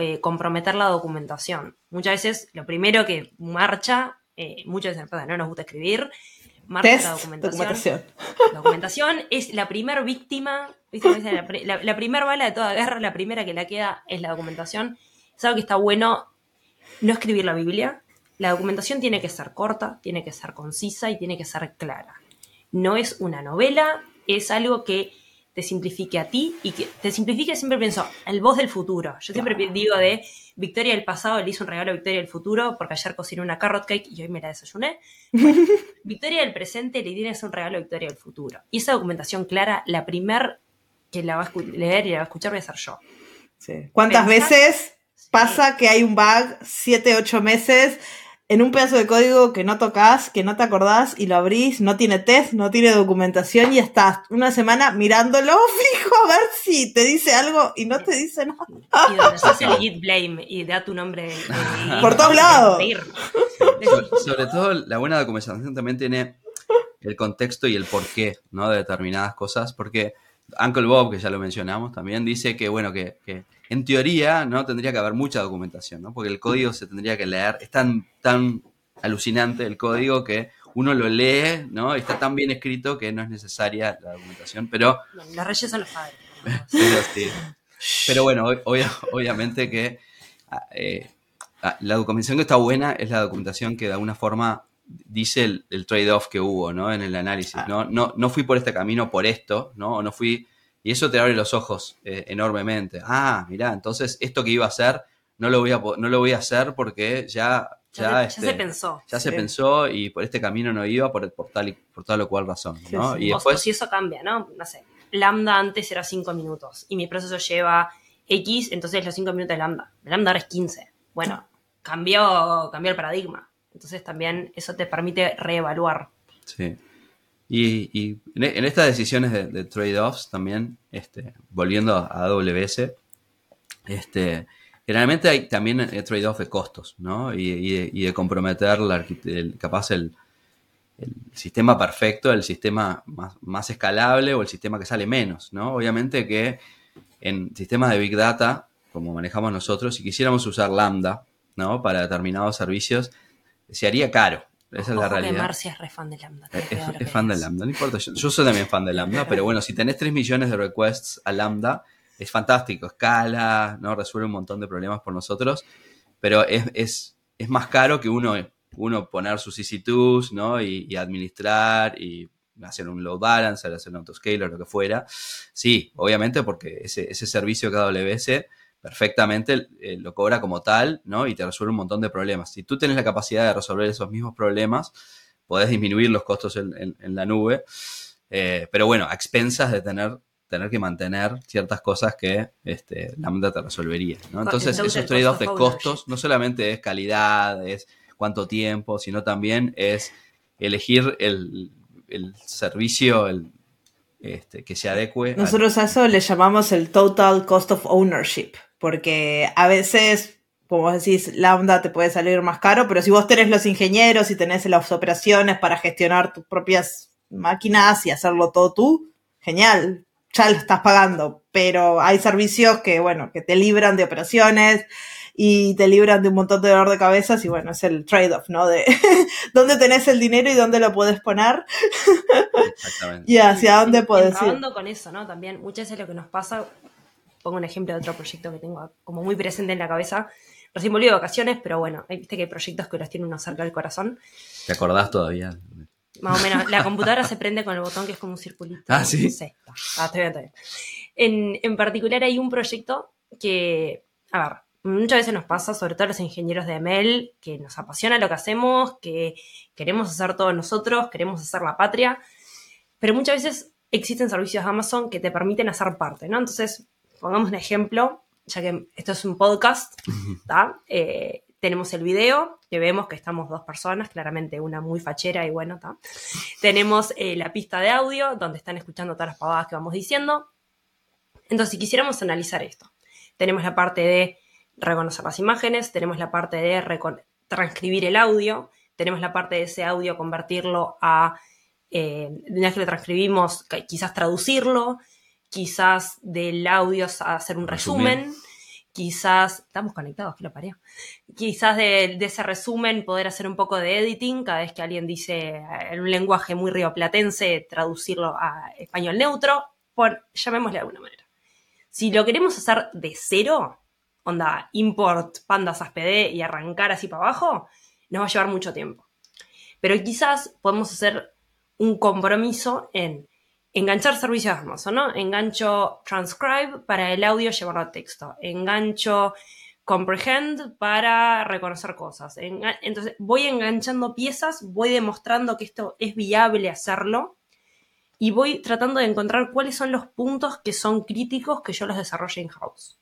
eh, comprometer la documentación. Muchas veces lo primero que marcha, eh, muchas veces no nos gusta escribir, marcha la documentación. La documentación es la primera víctima la, primera bala de toda guerra, la primera que la queda es la documentación. Es algo que está bueno no escribir la Biblia. La documentación tiene que ser corta, tiene que ser concisa y tiene que ser clara. No es una novela, es algo que te simplifique a ti y que te simplifique, siempre pienso, el voz del futuro. Yo siempre digo de Victoria del pasado le hice un regalo a Victoria del futuro porque ayer cociné una carrot cake y hoy me la desayuné. Victoria del presente le tienes un regalo a Victoria del futuro. Y esa documentación clara, la primer que la va a leer y la va a escuchar voy a ser yo. ¿Cuántas veces pasa que hay un bug, siete, ocho meses, en un pedazo de código que no tocas, que no te acordás y lo abrís, no tiene test, no tiene documentación y estás una semana mirándolo fijo a ver si te dice algo y no te dice nada. Y donde se hace el git blame y da tu nombre. Por todos lados. sobre todo la buena documentación también tiene el contexto y el porqué, ¿no? De determinadas cosas, porque Uncle Bob, que ya lo mencionamos también, dice que, bueno, que, en teoría no tendría que haber mucha documentación, ¿no? Porque el código se tendría que leer. Es tan, tan alucinante el código que uno lo lee, ¿no? Está tan bien escrito que no es necesaria la documentación, pero... Los reyes son los padres. pero, bueno, obviamente que eh, la documentación que está buena es la documentación que de alguna forma dice el, trade-off que hubo, ¿no? En el análisis, ah. ¿no? ¿no? No fui por este camino por esto, ¿no? O no fui... Y eso te abre los ojos eh, enormemente. Ah, mirá, entonces esto que iba a hacer no lo voy a, no lo voy a hacer porque ya... Ya, ya, se este, pensó. Ya se pensó y por este camino no iba por, por, tal, y, por tal o cual razón, ¿no? Y después... O, si eso cambia, ¿no? No sé. Lambda antes era 5 minutos y mi proceso lleva X, entonces los 5 minutos de Lambda. Lambda ahora es 15. Bueno, cambió, cambió el paradigma. Entonces también eso te permite reevaluar. Sí. Y, en estas decisiones de, trade-offs también, este, volviendo a AWS, este, generalmente hay también eh, trade-off de costos, ¿no? Y, de comprometer la, capaz el, sistema perfecto, el sistema más, más, escalable o el sistema que sale menos, ¿no? Obviamente que en sistemas de Big Data, como manejamos nosotros, si quisiéramos usar Lambda, ¿no? Para determinados servicios, se haría caro, esa es la realidad. Que Marcia es re fan de Lambda. Es, fan de Lambda, no importa. Yo, soy también fan de Lambda, pero bueno, si tenés 3 millones de requests a Lambda, es fantástico. Escala, ¿no? Resuelve un montón de problemas por nosotros, pero es, es, más caro que uno, uno poner sus EC2, ¿no? Y, administrar y hacer un load balancer, hacer un autoscaler, lo que fuera. Sí, obviamente porque ese, ese servicio AWS perfectamente eh, lo cobra como tal, ¿no? Y te resuelve un montón de problemas. Si tú tienes la capacidad de resolver esos mismos problemas, podés disminuir los costos en, la nube, eh, pero bueno, a expensas de tener, tener que mantener ciertas cosas que este, Lambda te resolvería, ¿no? Entonces, esos trade-offs de costos no solamente es calidad, es cuánto tiempo, sino también es elegir el, el servicio, el, este, que se adecue. Nosotros a eso le llamamos el total cost of ownership porque a veces, como decís, Lambda te puede salir más caro, pero si vos tenés los ingenieros y tenés las operaciones para gestionar tus propias máquinas y hacerlo todo tú, genial, ya lo estás pagando, pero hay servicios que, bueno, que te libran de operaciones y te libran de un montón de dolor de cabezas y bueno, es el trade-off, ¿no? De dónde tenés el dinero y dónde lo puedes poner Exactamente. y hacia dónde puedes ir. con eso, ¿no? También muchas veces lo que nos pasa pongo un ejemplo de otro proyecto que tengo como muy presente en la cabeza. Recién volví de vacaciones, pero bueno, viste que hay proyectos que los tienen uno cerca del corazón. ¿Te acordás todavía? Más o menos. La computadora se prende con el botón que es como un circulito. Ah, sí. sí ah, está bien, está bien. En, en particular hay un proyecto que, a ver, muchas veces nos pasa, sobre todo los ingenieros de ML, que nos apasiona lo que hacemos, que queremos hacer todos nosotros, queremos hacer la patria, pero muchas veces existen servicios de Amazon que te permiten hacer parte, ¿no? Entonces, pongamos un ejemplo, ya que esto es un podcast, eh, tenemos el video, que vemos que estamos dos personas, claramente una muy fachera y bueno, ¿tá? tenemos eh, la pista de audio, donde están escuchando todas las pavadas que vamos diciendo. Entonces, si quisiéramos analizar esto, tenemos la parte de reconocer las imágenes, tenemos la parte de transcribir el audio, tenemos la parte de ese audio convertirlo a, eh, una vez que lo transcribimos, quizás traducirlo, quizás del audio hacer un resumen, quizás, estamos conectados, que lo paré, quizás de, ese resumen poder hacer un poco de editing, cada vez que alguien dice en un lenguaje muy rioplatense, traducirlo a español neutro, por, llamémosle de alguna manera. Si lo queremos hacer de cero, onda, import pandas ASPD y arrancar así para abajo, nos va a llevar mucho tiempo. Pero quizás podemos hacer un compromiso en enganchar servicios de Amazon, ¿no? Engancho transcribe para el audio llevarlo a texto. Engancho comprehend para reconocer cosas. Entonces voy enganchando piezas, voy demostrando que esto es viable hacerlo y voy tratando de encontrar cuáles son los puntos que son críticos que yo los desarrolle in-house.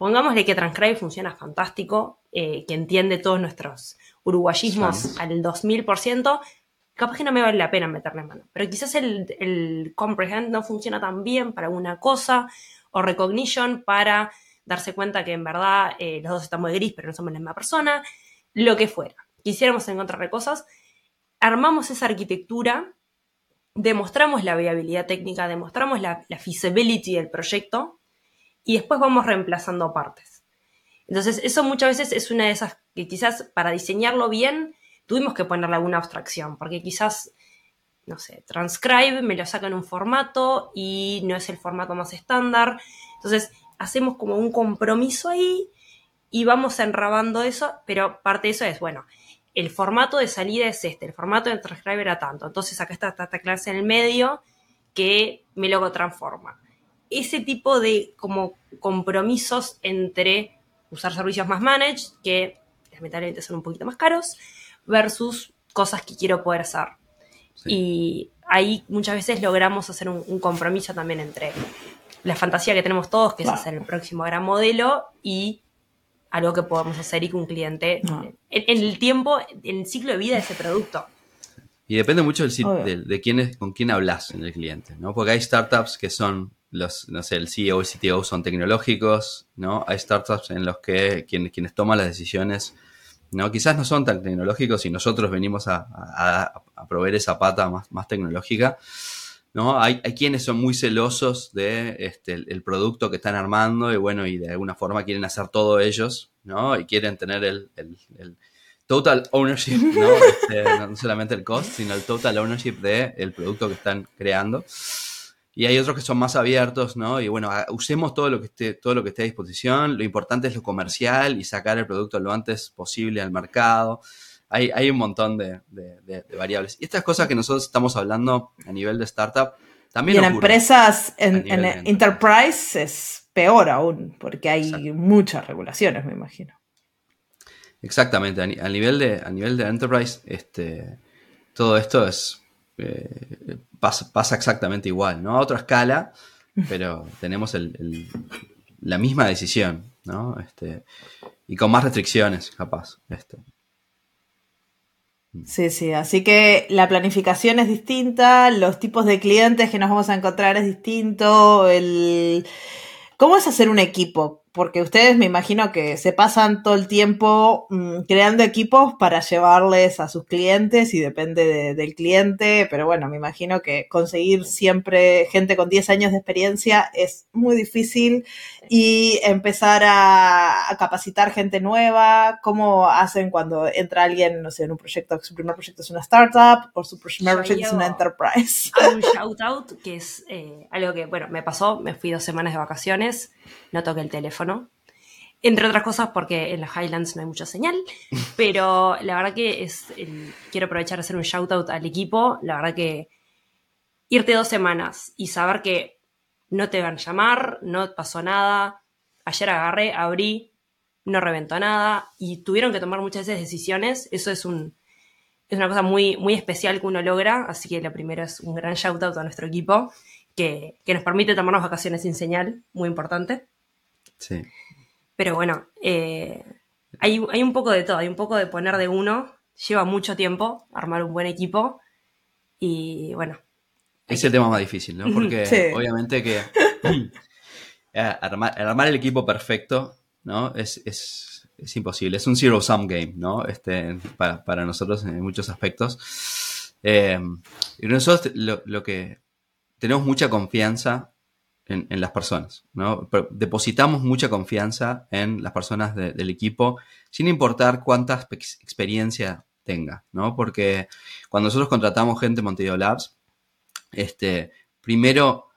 Pongámosle que Transcribe funciona fantástico, eh, que entiende todos nuestros uruguayismos al 2000%, capaz que no me vale la pena meterle mano. Pero quizás el, comprehend no funciona tan bien para una cosa, o recognition para darse cuenta que en verdad eh, los dos están muy gris, pero no somos la misma persona, lo que fuera. Quisiéramos encontrarle cosas, armamos esa arquitectura, demostramos la viabilidad técnica, demostramos la, la feasibility del proyecto y después vamos reemplazando partes. Entonces, eso muchas veces es una de esas que quizás para diseñarlo bien tuvimos que ponerle alguna abstracción, porque quizás, no sé, transcribe me lo saca en un formato y no es el formato más estándar. Entonces, hacemos como un compromiso ahí y vamos enrabando eso, pero parte de eso es, bueno, el formato de salida es este, el formato de transcribe era tanto, entonces acá está esta, clase en el medio que me lo transforma. Ese tipo de como compromisos entre usar servicios más managed, que lamentablemente son un poquito más caros, versus cosas que quiero poder hacer. Y ahí muchas veces logramos hacer un, compromiso también entre la fantasía que tenemos todos, que es hacer el próximo gran modelo, y algo que podamos hacer y que un cliente, en, el tiempo, en el ciclo de vida de ese producto. Y depende mucho del, de, quién es, con quién hablas en el cliente, ¿no? Porque hay startups que son los, no sé, el CEO y CTO son tecnológicos, ¿no? Hay startups en los que quienes toman las decisiones, ¿no? Quizás no son tan tecnológicos y nosotros venimos a, proveer esa pata más, más tecnológica, ¿no? Hay, hay, quienes son muy celosos de este, el, producto que están armando y bueno, y de alguna forma quieren hacer todo ellos, ¿no? Y quieren tener el, el, total ownership, este, ¿no? ¿no? solamente el cost, sino el total ownership del el producto que están creando. Y hay otros que son más abiertos, ¿no? Y bueno, usemos todo lo que esté, todo lo que esté a disposición. Lo importante es lo comercial y sacar el producto lo antes posible al mercado. Hay, hay un montón de, variables. Y estas cosas que nosotros estamos hablando a nivel de startup también. Y en empresas, en, enterprise es peor aún, porque hay muchas regulaciones, me imagino. Exactamente. A, nivel de, a nivel de enterprise, este, todo esto es eh, pasa, exactamente igual, ¿no? A otra escala, pero tenemos la misma decisión, ¿no? Este, y con más restricciones, capaz. Este. Sí, sí, así que la planificación es distinta, los tipos de clientes que nos vamos a encontrar es distinto, el... ¿Cómo es hacer un equipo? Porque ustedes me imagino que se pasan todo el tiempo mm, creando equipos para llevarles a sus clientes y depende del cliente, pero bueno, me imagino que conseguir siempre gente con 10 años de experiencia es muy difícil y empezar a, capacitar gente nueva, cómo hacen cuando entra alguien, no sé, en un proyecto, su primer proyecto es una startup o su primer proyecto es una enterprise. un shout out que es eh, algo que, bueno, me pasó, me fui dos semanas de vacaciones no toque el teléfono. Entre otras cosas porque en las Highlands no hay mucha señal, pero la verdad que es, quiero aprovechar de hacer un shout out al equipo, la verdad que irte dos semanas y saber que no te van a llamar, no pasó nada, ayer agarré, abrí, no reventó nada y tuvieron que tomar muchas veces decisiones, eso es un, es una cosa muy, muy especial que uno logra, así que la primera es un gran shout out a nuestro equipo que, que nos permite tomarnos vacaciones sin señal, muy importante. Sí. Pero bueno, eh, hay, un poco de todo, hay un poco de poner de uno. Lleva mucho tiempo armar un buen equipo y bueno. Es el tema más difícil, ¿no? Porque obviamente que eh, armar, el equipo perfecto, ¿no? Es, imposible. Es un zero-sum game, ¿no? Este, para, nosotros en muchos aspectos. Eh, y nosotros lo, que tenemos mucha confianza en, las personas, ¿no? depositamos mucha confianza en las personas del equipo, sin importar cuánta experiencia tenga, ¿no? Porque cuando nosotros contratamos gente en Montevideo Labs, este, primero,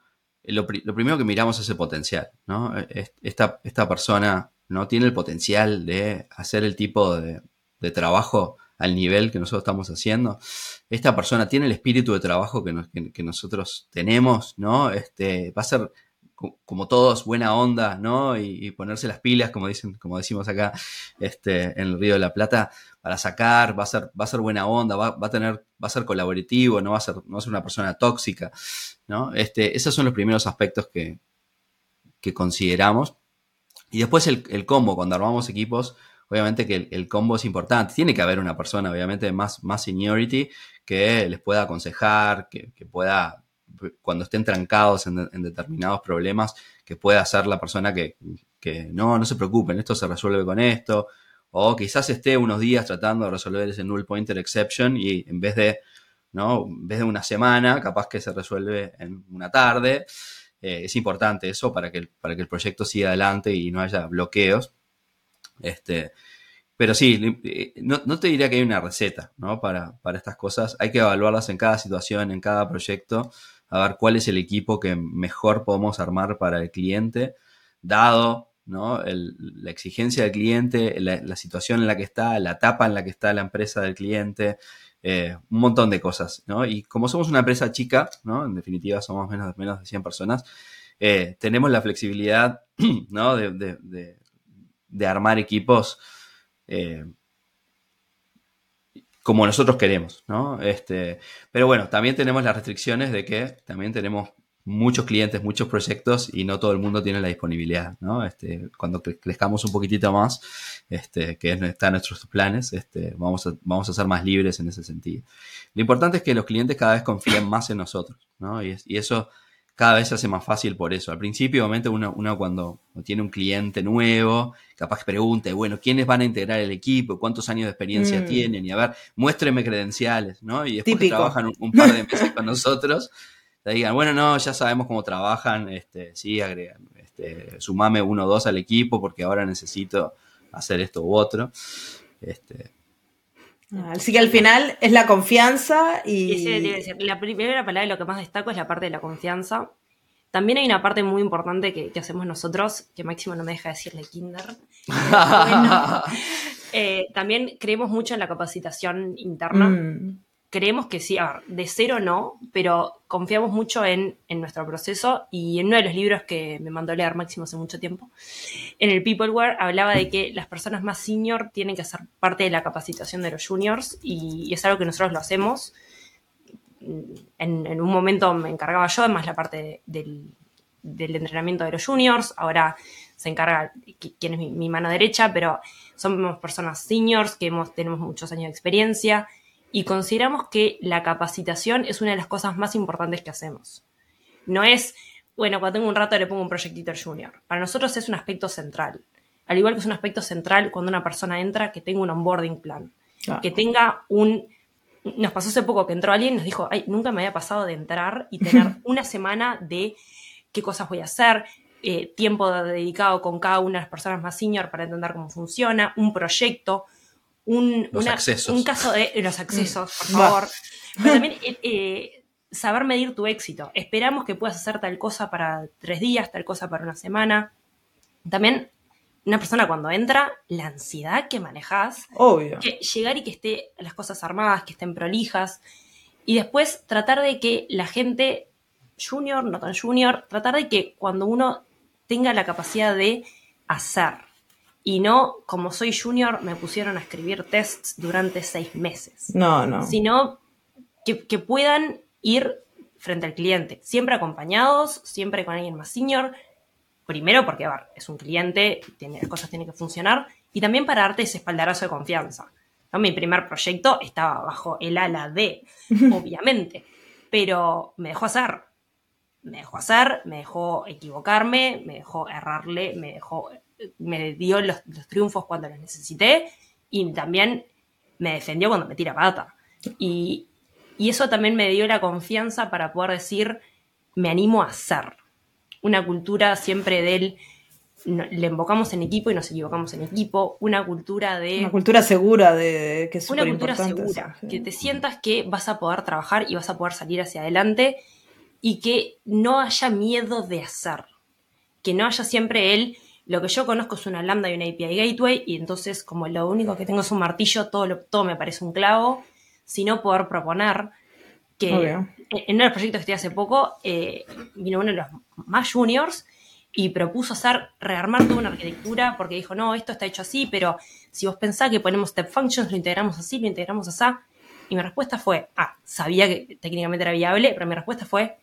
lo, primero que miramos es el potencial, ¿no? Esta, esta, persona no tiene el potencial de hacer el tipo de, trabajo al nivel que nosotros estamos haciendo. Esta persona tiene el espíritu de trabajo que, que nosotros tenemos, ¿no? Este, va a ser como todos, buena onda, ¿no? Y, ponerse las pilas, como dicen, como decimos acá, este, en el Río de la Plata, para sacar, va a ser, va a ser buena onda, va, a tener, va a ser colaborativo, no va a ser, no va ser una persona tóxica, ¿no? Este, esos son los primeros aspectos que, que consideramos. Y después el, combo, cuando armamos equipos, obviamente que el, combo es importante. Tiene que haber una persona, obviamente, más, más seniority que les pueda aconsejar, que, que pueda cuando estén trancados en, determinados problemas, que pueda ser la persona que, no, no se preocupen, esto se resuelve con esto, o quizás esté unos días tratando de resolver ese null pointer exception y en vez de, ¿no? En vez de una semana, capaz que se resuelve en una tarde. Eh, es importante eso para que, para que el proyecto siga adelante y no haya bloqueos. Este, pero sí, eh, no, no, te diría que hay una receta ¿no? para, para, estas cosas. Hay que evaluarlas en cada situación, en cada proyecto a ver cuál es el equipo que mejor podemos armar para el cliente, dado ¿no? la exigencia del cliente, la, situación en la que está, la etapa en la que está la empresa del cliente, eh, un montón de cosas. ¿no? Y como somos una empresa chica, ¿no? en definitiva somos menos, menos de 100 personas, eh, tenemos la flexibilidad ¿no? de, de, armar equipos eh, como nosotros queremos, ¿no? Este, pero bueno, también tenemos las restricciones de que también tenemos muchos clientes, muchos proyectos y no todo el mundo tiene la disponibilidad, ¿no? Este, cuando crezcamos un poquitito más, este, que está en nuestros planes, este, vamos, a, vamos a ser más libres en ese sentido. Lo importante es que los clientes cada vez confíen más en nosotros, ¿no? Y, y eso cada vez se hace más fácil por eso. Al principio, obviamente, uno, uno, cuando tiene un cliente nuevo, capaz que pregunte, bueno, ¿quiénes van a integrar el equipo? ¿Cuántos años de experiencia Mm. tienen? Y a ver, muéstreme credenciales, ¿no? Y después que trabajan un, un par de meses con nosotros, te digan, bueno, no, ya sabemos cómo trabajan, este, sí, agregan, este, sumame uno o dos al equipo porque ahora necesito hacer esto u otro. Este, Así que al final es la confianza y... Ese debe ser. La primera palabra, lo que más destaco es la parte de la confianza. También hay una parte muy importante que, que hacemos nosotros, que Máximo no me deja decirle kinder. Bueno, eh, también creemos mucho en la capacitación interna. Mm. Creemos que sí, de cero no, pero confiamos mucho en, en nuestro proceso y en uno de los libros que me mandó leer Máximo hace mucho tiempo, en el Peopleware hablaba de que las personas más senior tienen que ser parte de la capacitación de los juniors y, es algo que nosotros lo hacemos. En, en un momento me encargaba yo, además la parte de- del, del entrenamiento de los juniors, ahora se encarga qui- quién es mi, mi mano derecha, pero somos personas seniors que hemos, tenemos muchos años de experiencia y consideramos que la capacitación es una de las cosas más importantes que hacemos. No es, bueno, cuando tengo un rato le pongo un proyectito al junior. Para nosotros es un aspecto central. Al igual que es un aspecto central cuando una persona entra, que tenga un onboarding plan. Que tenga un... Nos pasó hace poco que entró alguien y nos dijo, ay, nunca me había pasado de entrar y tener una semana de qué cosas voy a hacer, eh, tiempo dedicado con cada una de las personas más senior para entender cómo funciona, un proyecto, un, Los una- accesos. un caso de los accesos, por Va. favor. Pero también eh, eh, saber medir tu éxito. Esperamos que puedas hacer tal cosa para tres días, tal cosa para una semana. También una persona cuando entra, la ansiedad que manejas, Obvio. que llegar y que esté las cosas armadas, que estén prolijas. Y después tratar de que la gente junior, no tan junior, tratar de que cuando uno tenga la capacidad de hacer y no como soy junior me pusieron a escribir tests durante seis meses, No, no. sino que, que puedan ir frente al cliente, siempre acompañados, siempre con alguien más senior, primero porque a ver, es un cliente, tiene, las cosas tienen que funcionar, y también para darte ese espaldarazo de confianza. ¿no? Mi primer proyecto estaba bajo el ala de, obviamente, pero me dejó hacer. Me dejó hacer, me dejó equivocarme, me dejó errarle, me dejó, me dio los, los triunfos cuando los necesité y también me defendió cuando me tira pata. Y, y eso también me dio la confianza para poder decir, me animo a hacer. Una cultura siempre del, no- le invocamos en equipo y nos equivocamos en equipo. Una cultura de... Una cultura segura de, que es Una cultura segura, sí. que te sientas que vas a poder trabajar y vas a poder salir hacia adelante y que no haya miedo de hacer. Que no haya siempre el, lo que yo conozco es una lambda y una API gateway y entonces como lo único que tengo es un martillo, todo, lo- todo me parece un clavo, sino poder proponer que Obvio. en uno de los proyectos que estoy hace poco, eh, vino uno de los más juniors y propuso hacer, rearmar toda una arquitectura porque dijo, no, esto está hecho así, pero si vos pensás que ponemos step functions, lo integramos así, lo integramos así. Y mi respuesta fue, ah, sabía que técnicamente era viable, pero mi respuesta fue,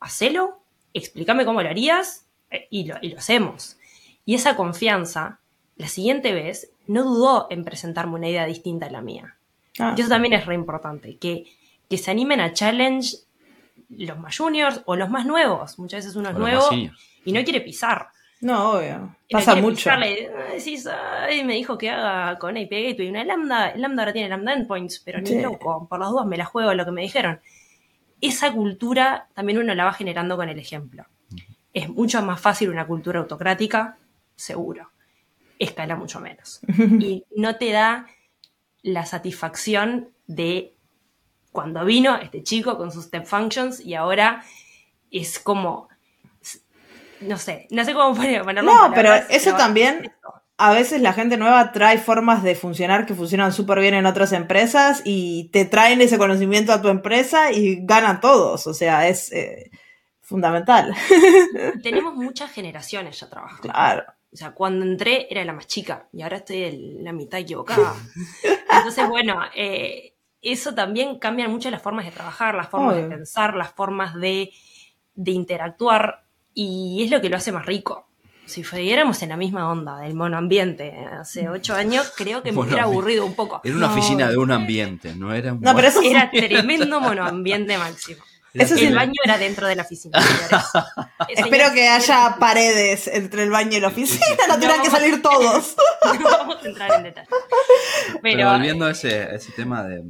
hacelo, explícame cómo lo harías eh, y lo, y lo hacemos. Y esa confianza, la siguiente vez, no dudó en presentarme una idea distinta a la mía. Ah, Y eso también es re importante, que, que se animen a challenge los más juniors o los más nuevos. Muchas veces uno es nuevo y no quiere pisar. No, obvio. Y no Pasa quiere mucho. pisarle. Decís, "Ay, me dijo que haga con API Gateway una lambda. El lambda ahora tiene lambda endpoints, pero ni Sí. loco. Por las dudas me la juego lo que me dijeron. Esa cultura también uno la va generando con el ejemplo. Es mucho más fácil una cultura autocrática, seguro. Escala mucho menos. y no te da la satisfacción de cuando vino este chico con sus step functions y ahora es como no sé, no sé cómo poner- ponerlo en No, pero eso pero también- es. A veces la gente nueva trae formas de funcionar que funcionan súper bien en otras empresas y te traen ese conocimiento a tu empresa y ganan todos. O sea, es eh, fundamental. Tenemos muchas generaciones ya trabajando. Claro. O sea, cuando entré era la más chica y ahora estoy en la mitad equivocada. Entonces, bueno, eh, eso también cambia mucho las formas de trabajar, las formas Obvio. de pensar, las formas de de interactuar y es lo que lo hace más rico. Si fuéramos en la misma onda del monoambiente hace ocho años, creo que me hubiera aburrido un poco. Era una oficina de un ambiente, no era un... No, pero eso era tremendo monoambiente máximo. Eso el baño era dentro de la oficina. Espero que haya paredes entre el baño y la oficina, no, tendrán que salir todos. No vamos a entrar en detalle. Pero, volviendo a ese, ese tema de,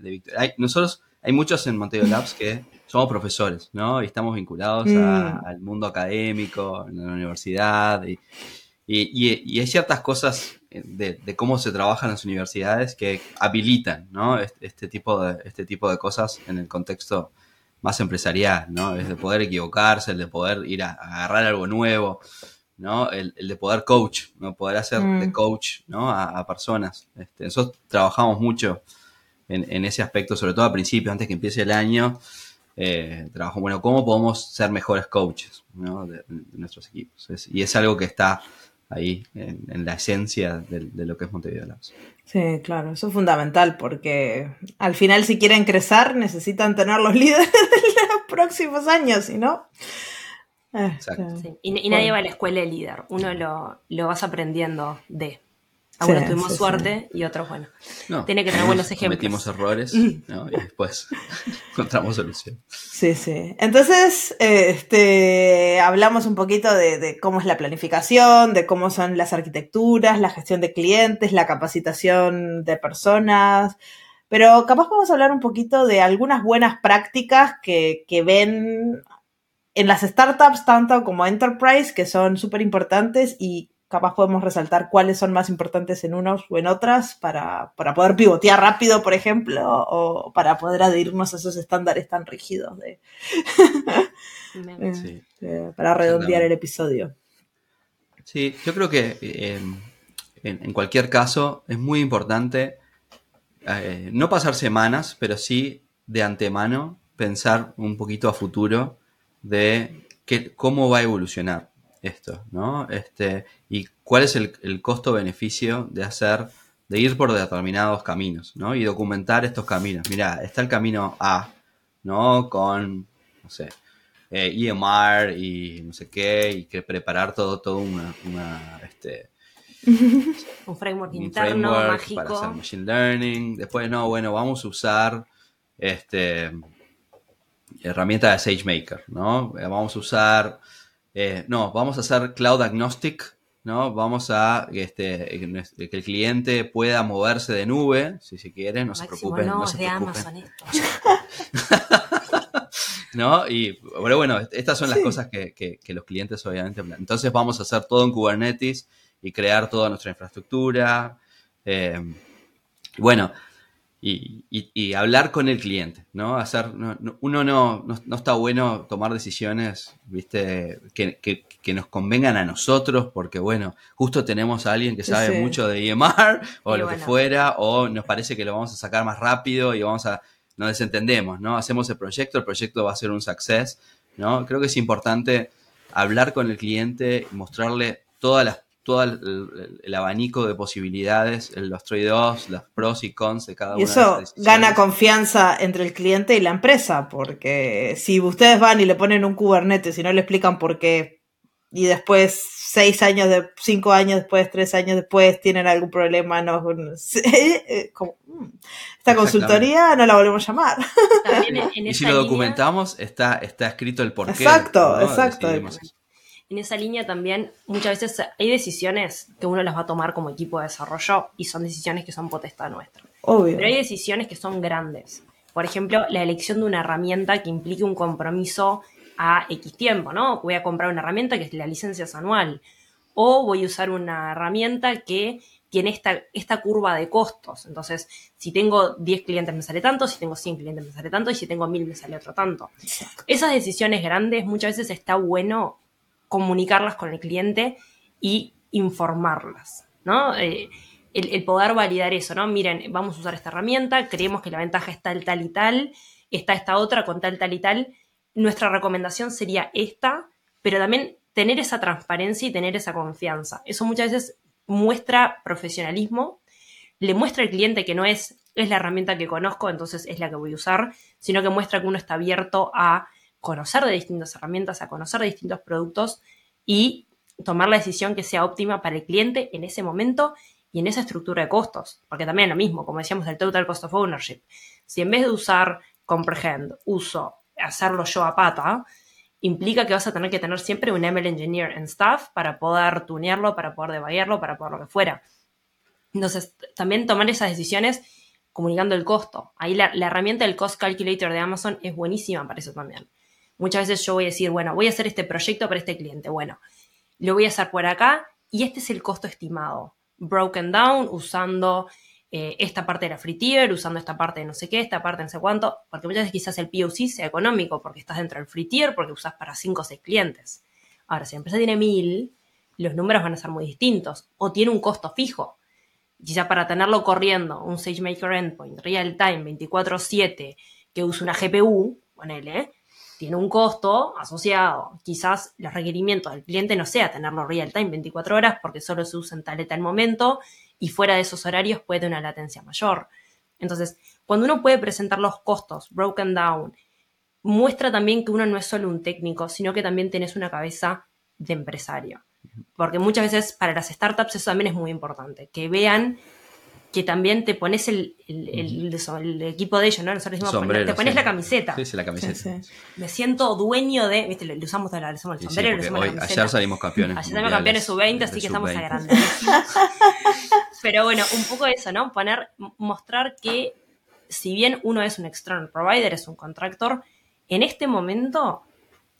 de hay, nosotros, hay muchos en Montego Labs que somos profesores, ¿no? Y estamos vinculados mm. al mundo académico, en la universidad, y, y, y, hay ciertas cosas de, de, cómo se trabaja en las universidades que habilitan, ¿no? Este, este, tipo de, este tipo de cosas en el contexto más empresarial, ¿no? Es de poder equivocarse, el de poder ir a, agarrar algo nuevo, ¿no? El, de poder coach, ¿no? Poder hacer de mm. coach, ¿no? A, personas. Este, nosotros trabajamos mucho en, ese aspecto, sobre todo al principio, antes que empiece el año. Eh, trabajo, bueno, ¿cómo podemos ser mejores coaches ¿no? de, nuestros equipos? y es algo que está ahí en, la esencia de, de, lo que es Montevideo Labs. Sí, claro, eso es fundamental porque al final si quieren crecer necesitan tener los líderes de los próximos años, ¿y no? Exacto. Este, y, nadie va a la escuela de líder, uno lo, lo vas aprendiendo de. Algunos tuvimos suerte y otros, bueno, tiene que tener buenos ejemplos. Cometimos errores y después encontramos solución. Sí, sí. Entonces, este, hablamos un poquito de, cómo es la planificación, de cómo son las arquitecturas, la gestión de clientes, la capacitación de personas. Pero capaz podemos hablar un poquito de algunas buenas prácticas que, que ven en las startups tanto como enterprise, que son súper importantes y capaz podemos resaltar cuáles son más importantes en unos o en otras para, poder pivotear rápido, por ejemplo, o para poder adherirnos a esos estándares tan rígidos de, eh, para redondear el episodio. Sí, yo creo que en, cualquier caso es muy importante eh, no pasar semanas, pero sí de antemano pensar un poquito a futuro de cómo va a evolucionar esto, ¿no? Este, y cuál es el, costo-beneficio de hacer, de ir por determinados caminos, ¿no? Y documentar estos caminos. Mira, está el camino A, ¿no? Con, no sé, eh, EMR y no sé qué, y que preparar todo, todo una, este, un framework interno mágico. para hacer machine learning. Después, no, bueno, vamos a usar este herramienta de SageMaker, ¿no? Vamos a usar eh, no, vamos a hacer cloud agnostic, ¿no? Vamos a este, que el cliente pueda moverse de nube, si se quiere, no se preocupen. No, se de Amazon esto. ¿No? Y bueno, bueno, estas son las cosas que, que, los clientes obviamente Entonces vamos a hacer todo en Kubernetes y crear toda nuestra infraestructura. Eh, bueno, y, hablar con el cliente, ¿no? Hacer, uno no, no, está bueno tomar decisiones, ¿viste? Que, que, nos convengan a nosotros, porque, bueno, justo tenemos a alguien que sabe mucho de EMR o lo que fuera, o nos parece que lo vamos a sacar más rápido y vamos a, nos desentendemos, ¿no? Hacemos el proyecto, el proyecto va a ser un success, ¿no? Creo que es importante hablar con el cliente y mostrarle todas las todo el, abanico de posibilidades, los trade-offs, los pros y cons de cada y una eso de gana confianza entre el cliente y la empresa, porque si ustedes van y le ponen un Kubernetes y no le explican por qué, y después, seis años, de, cinco años después, tres años después, tienen algún problema, no, eh, mm, esta consultoría no la volvemos a llamar. y si lo documentamos, está, está escrito el porqué. Exacto, exacto en esa línea también muchas veces hay decisiones que uno las va a tomar como equipo de desarrollo y son decisiones que son potestad nuestra. Obvio. Pero hay decisiones que son grandes. Por ejemplo, la elección de una herramienta que implique un compromiso a X tiempo, ¿no? Voy a comprar una herramienta que es la licencia es anual. O voy a usar una herramienta que tiene esta, esta curva de costos. Entonces, si tengo 10 clientes me sale tanto, si tengo 100 clientes me sale tanto y si tengo 1000 me sale otro tanto. Esas decisiones grandes muchas veces está bueno comunicarlas con el cliente y informarlas, ¿no? Eh, el, poder validar eso, ¿no? Miren, vamos a usar esta herramienta, creemos que la ventaja es tal, tal y tal, está esta otra con tal, tal y tal. Nuestra recomendación sería esta, pero también tener esa transparencia y tener esa confianza. Eso muchas veces muestra profesionalismo, le muestra al cliente que no es, es la herramienta que conozco, entonces es la que voy a usar, sino que muestra que uno está abierto a conocer de distintas herramientas, a conocer de distintos productos y tomar la decisión que sea óptima para el cliente en ese momento y en esa estructura de costos. Porque también lo mismo, como decíamos, el total cost of ownership. Si en vez de usar comprehend, uso hacerlo yo a pata, implica que vas a tener que tener siempre un ML engineer en staff para poder tunearlo, para poder debaguearlo, para poder lo que fuera. Entonces, también tomar esas decisiones comunicando el costo. Ahí la, la, herramienta del Cost Calculator de Amazon es buenísima para eso también. Muchas veces yo voy a decir, bueno, voy a hacer este proyecto para este cliente. Bueno, lo voy a hacer por acá y este es el costo estimado. Broken down usando eh, esta parte de la free tier, usando esta parte de no sé qué, esta parte de no sé cuánto, porque muchas veces quizás el POC sea económico porque estás dentro del free tier, porque usas para 5 o 6 clientes. Ahora, si la empresa tiene 1000, los números van a ser muy distintos, o tiene un costo fijo. Quizás para tenerlo corriendo, un SageMaker Endpoint, real time, 24-7, que use una GPU, ponele, tiene un costo asociado. Quizás los requerimientos del cliente no sea tenerlo real time 24 horas porque solo se usa en tal y tal momento y fuera de esos horarios puede tener una latencia mayor. Entonces, cuando uno puede presentar los costos broken down, muestra también que uno no es solo un técnico, sino que también tienes una cabeza de empresario. Porque muchas veces para las startups eso también es muy importante, que vean que también te pones el, equipo de ellos, ¿no? Nosotros decimos, te pones la camiseta. Sí, sí, la camiseta. Me siento dueño de, viste, le, usamos, le usamos el sombrero, le usamos hoy, Ayer salimos campeones. Ayer salimos campeones sub-20, así que estamos a grande. Pero bueno, un poco eso, ¿no? Poner, mostrar que si bien uno es un external provider, es un contractor, en este momento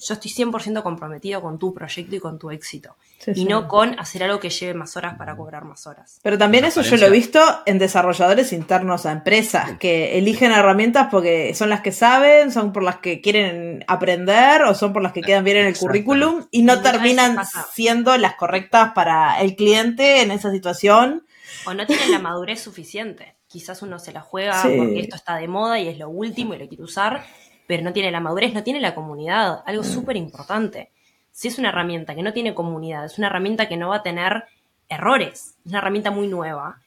yo estoy 100% comprometido con tu proyecto y con tu éxito. y no con hacer algo que lleve más horas para cobrar más horas. Pero también eso yo lo he visto en desarrolladores internos a empresas, que eligen herramientas porque son las que saben, son por las que quieren aprender o son por las que quedan bien en el currículum y no terminan siendo las correctas para el cliente en esa situación. O no tienen la madurez suficiente. Quizás uno se la juega porque esto está de moda y es lo último y lo quiere usar pero no tiene la madurez, no tiene la comunidad, algo mm. súper importante. Si es una herramienta que no tiene comunidad, es una herramienta que no va a tener errores, es una herramienta muy nueva,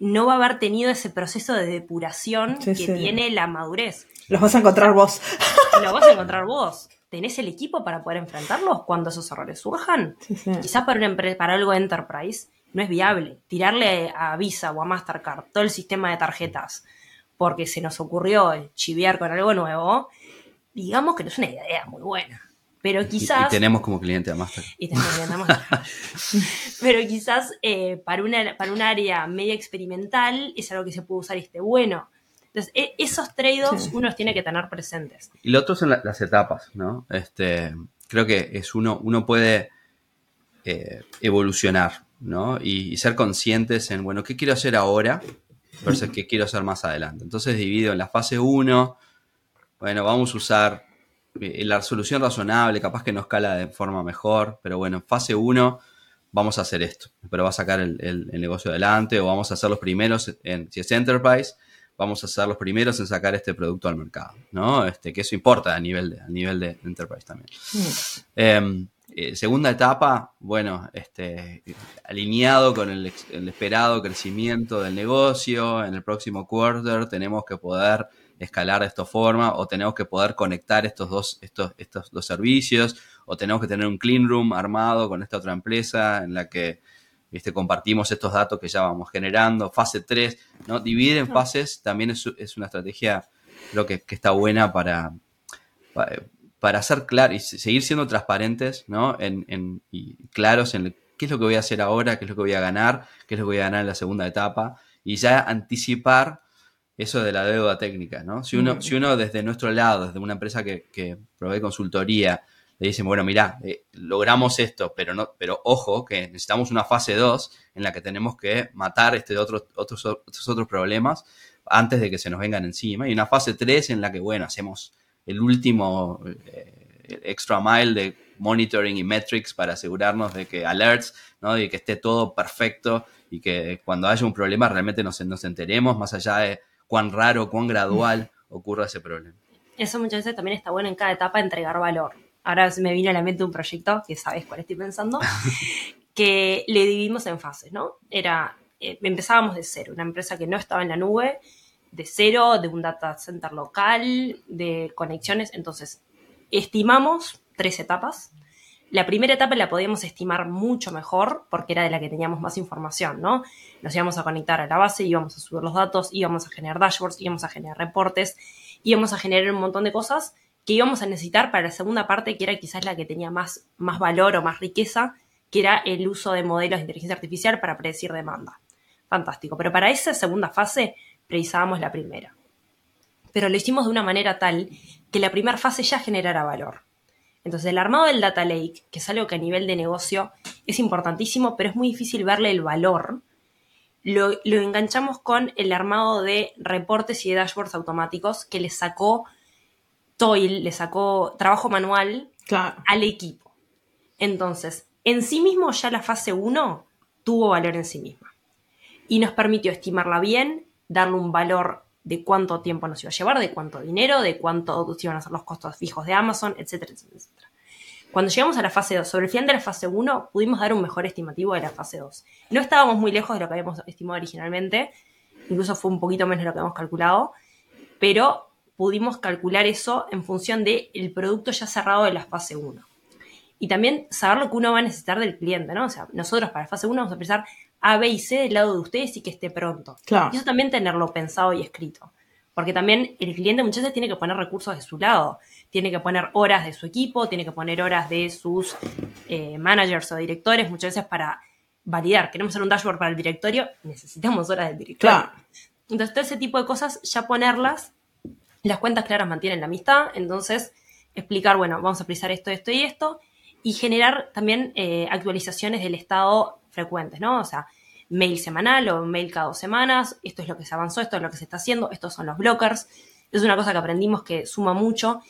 no va a haber tenido ese proceso de depuración que tiene la madurez. Los vas a encontrar vos. Los vas a encontrar vos. ¿Tenés el equipo para poder enfrentarlos cuando esos errores surjan? Quizás para, una para algo enterprise no es viable. Tirarle a Visa o a Mastercard todo el sistema de tarjetas porque se nos ocurrió chiviar con algo nuevo, digamos que no es una idea muy buena. Pero quizás. Y, tenemos como cliente a Master. Y tenemos cliente a Master. Pero quizás eh, para, una, para un área media experimental es algo que se puede usar y esté bueno. Entonces, e, esos trade-offs uno los tiene que tener presentes. Y lo otro son las etapas, ¿no? Este, creo que es uno, uno puede eh, evolucionar, ¿no? Y, y, ser conscientes en, bueno, ¿qué quiero hacer ahora? Versus que quiero hacer más adelante. Entonces divido en la fase 1, bueno, vamos a usar eh, la solución razonable, capaz que no escala de forma mejor, pero bueno, en fase 1 vamos a hacer esto, pero va a sacar el, negocio adelante o vamos a ser los primeros, en, si es enterprise, vamos a ser los primeros en sacar este producto al mercado, ¿no? Este, que eso importa a nivel de, a nivel de enterprise también. Em, eh, segunda etapa, bueno, este, alineado con el, esperado crecimiento del negocio, en el próximo quarter tenemos que poder escalar de esta forma o tenemos que poder conectar estos dos, estos, estos dos servicios o tenemos que tener un clean room armado con esta otra empresa en la que ¿viste? compartimos estos datos que ya vamos generando. Fase 3, ¿no? dividir en fases también es, una estrategia creo que, que está buena para, para para ser claros y seguir siendo transparentes, ¿no? En, y claros en qué es lo que voy a hacer ahora, qué es lo que voy a ganar, qué es lo que voy a ganar en la segunda etapa, y ya anticipar eso de la deuda técnica, ¿no? Si uno, si uno desde nuestro lado, desde una empresa que, provee consultoría, le dicen, bueno, mira, eh, logramos esto, pero no, pero ojo, que necesitamos una fase 2 en la que tenemos que matar este otros, otros, otros otros problemas antes de que se nos vengan encima, y una fase 3 en la que, bueno, hacemos el último eh, extra mile de monitoring y metrics para asegurarnos de que alerts, ¿no? Y que esté todo perfecto y que cuando haya un problema realmente nos, nos enteremos, más allá de cuán raro, cuán gradual ocurra ese problema. Eso muchas veces también está bueno en cada etapa entregar valor. Ahora me vino a la mente un proyecto, que sabes cuál estoy pensando, que le dividimos en fases, ¿no? Era, eh, empezábamos de cero, una empresa que no estaba en la nube, de cero, de un data center local, de conexiones. Entonces, estimamos tres etapas. La primera etapa la podíamos estimar mucho mejor porque era de la que teníamos más información, ¿no? Nos íbamos a conectar a la base, íbamos a subir los datos, íbamos a generar dashboards, íbamos a generar reportes, íbamos a generar un montón de cosas que íbamos a necesitar para la segunda parte, que era quizás la que tenía más, más valor o más riqueza, que era el uso de modelos de inteligencia artificial para predecir demanda. Fantástico. Pero para esa segunda fase precisábamos la primera. Pero lo hicimos de una manera tal que la primera fase ya generara valor. Entonces, el armado del data lake, que es algo que a nivel de negocio es importantísimo, pero es muy difícil verle el valor, lo, enganchamos con el armado de reportes y de dashboards automáticos que le sacó toil, le sacó trabajo manual al equipo. Entonces, en sí mismo ya la fase 1 tuvo valor en sí misma. Y nos permitió estimarla bien, darle un valor de cuánto tiempo nos iba a llevar, de cuánto dinero, de cuánto iban a ser los costos fijos de Amazon, etcétera, etcétera, etcétera. Cuando llegamos a la fase 2, sobre el final de la fase 1, pudimos dar un mejor estimativo de la fase 2. No estábamos muy lejos de lo que habíamos estimado originalmente, incluso fue un poquito menos de lo que habíamos calculado, pero pudimos calcular eso en función del producto ya cerrado de la fase 1. Y también saber lo que uno va a necesitar del cliente, ¿no? O sea, nosotros para la fase 1 vamos a pensar A, B y C del lado de ustedes y que esté pronto. Claro. Y eso también tenerlo pensado y escrito. Porque también el cliente muchas veces tiene que poner recursos de su lado tiene que poner horas de su equipo, tiene que poner horas de sus eh, managers o directores, muchas veces para validar. Queremos hacer un dashboard para el directorio, necesitamos horas del directorio. Claro. Entonces, todo ese tipo de cosas, ya ponerlas, las cuentas claras mantienen la amistad, entonces explicar, bueno, vamos a precisar esto, esto y esto, y generar también eh, actualizaciones del estado frecuentes, ¿no? O sea, mail semanal o mail cada dos semanas, esto es lo que se avanzó, esto es lo que se está haciendo, estos son los blockers. Es una cosa que aprendimos que suma mucho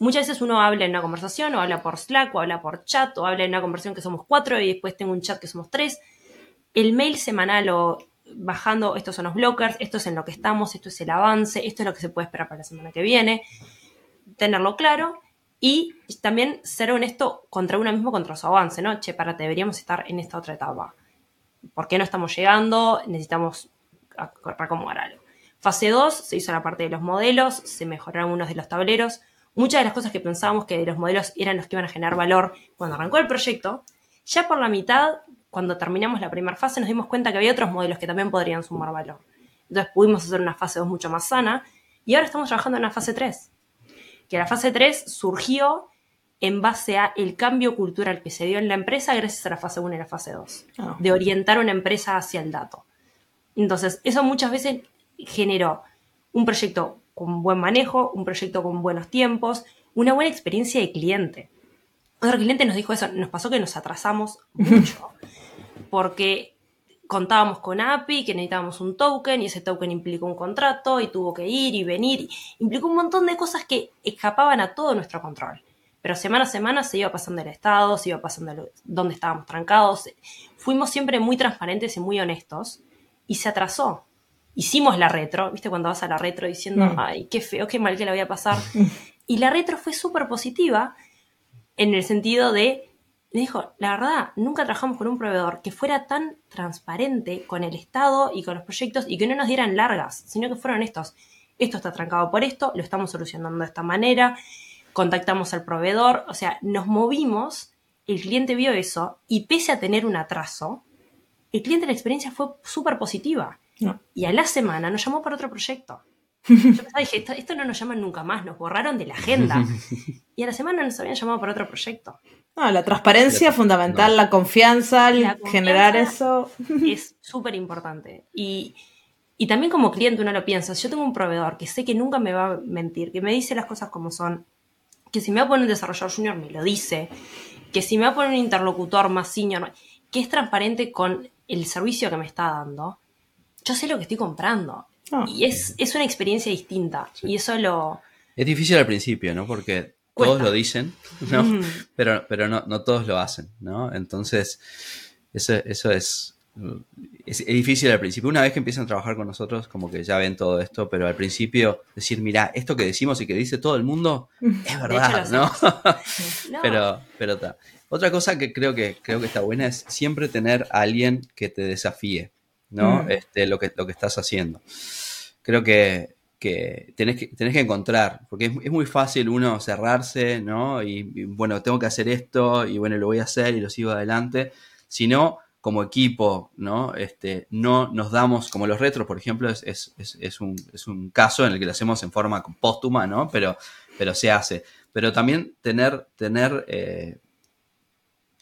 Muchas veces uno habla en una conversación, o habla por Slack, o habla por chat, o habla en una conversación que somos cuatro y después tengo un chat que somos tres. El mail semanal o bajando, estos son los blockers, esto es en lo que estamos, esto es el avance, esto es lo que se puede esperar para la semana que viene. Tenerlo claro y también ser honesto contra uno mismo, contra su avance, ¿no? Che, para, deberíamos estar en esta otra etapa. ¿Por qué no estamos llegando? Necesitamos recomodar algo. Fase 2, se hizo la parte de los modelos, se mejoraron unos de los tableros muchas de las cosas que pensábamos que los modelos eran los que iban a generar valor cuando arrancó el proyecto, ya por la mitad, cuando terminamos la primera fase, nos dimos cuenta que había otros modelos que también podrían sumar valor. Entonces pudimos hacer una fase 2 mucho más sana y ahora estamos trabajando en la fase 3. Que la fase 3 surgió en base a el cambio cultural que se dio en la empresa gracias a la fase 1 y la fase 2, ah. de orientar una empresa hacia el dato. Entonces, eso muchas veces generó un proyecto con buen manejo, un proyecto con buenos tiempos, una buena experiencia de cliente. Otro cliente nos dijo eso, nos pasó que nos atrasamos mucho, porque contábamos con API, que necesitábamos un token, y ese token implicó un contrato, y tuvo que ir y venir, implicó un montón de cosas que escapaban a todo nuestro control. Pero semana a semana se iba pasando el estado, se iba pasando dónde estábamos trancados. Fuimos siempre muy transparentes y muy honestos, y se atrasó hicimos la retro, ¿viste? Cuando vas a la retro diciendo, mm. ay, qué feo, qué mal que la voy a pasar. y la retro fue súper positiva en el sentido de, me dijo, la verdad, nunca trabajamos con un proveedor que fuera tan transparente con el Estado y con los proyectos y que no nos dieran largas, sino que fueron estos. Esto está trancado por esto, lo estamos solucionando de esta manera, contactamos al proveedor, o sea, nos movimos, el cliente vio eso y pese a tener un atraso, el cliente la experiencia fue súper positiva. Y a la semana nos llamó para otro proyecto. Yo pensaba, dije, esto, no nos llaman nunca más, nos borraron de la agenda. Y a la semana nos habían llamado para otro proyecto. la transparencia fundamental, la confianza, generar eso. Es súper importante. Y, y también como cliente uno lo piensa, yo tengo un proveedor que sé que nunca me va a mentir, que me dice las cosas como son, que si me va a poner un desarrollador junior me lo dice, que si me va a poner un interlocutor más senior, que es transparente con el servicio que me está dando yo sé lo que estoy comprando. Ah. Y es, una experiencia distinta. Y eso lo... Es difícil al principio, ¿no? Porque todos lo dicen, ¿no? Pero, pero no, no, todos lo hacen, ¿no? Entonces, eso, eso es, es, difícil al principio. Una vez que empiezan a trabajar con nosotros, como que ya ven todo esto, pero al principio decir, mira, esto que decimos y que dice todo el mundo es verdad, ¿no? Pero, pero está. Otra cosa que creo que creo que está buena es siempre tener a alguien que te desafíe. ¿No? Mm. Este, lo, que, lo que estás haciendo. Creo que que tenés que, tenés que encontrar, porque es, muy fácil uno cerrarse, ¿no? Y, bueno, tengo que hacer esto y bueno, lo voy a hacer y lo sigo adelante. Si no, como equipo, ¿no? Este, no nos damos, como los retros, por ejemplo, es, es, un, es un, caso en el que lo hacemos en forma póstuma, ¿no? Pero, pero se hace. Pero también tener, tener eh,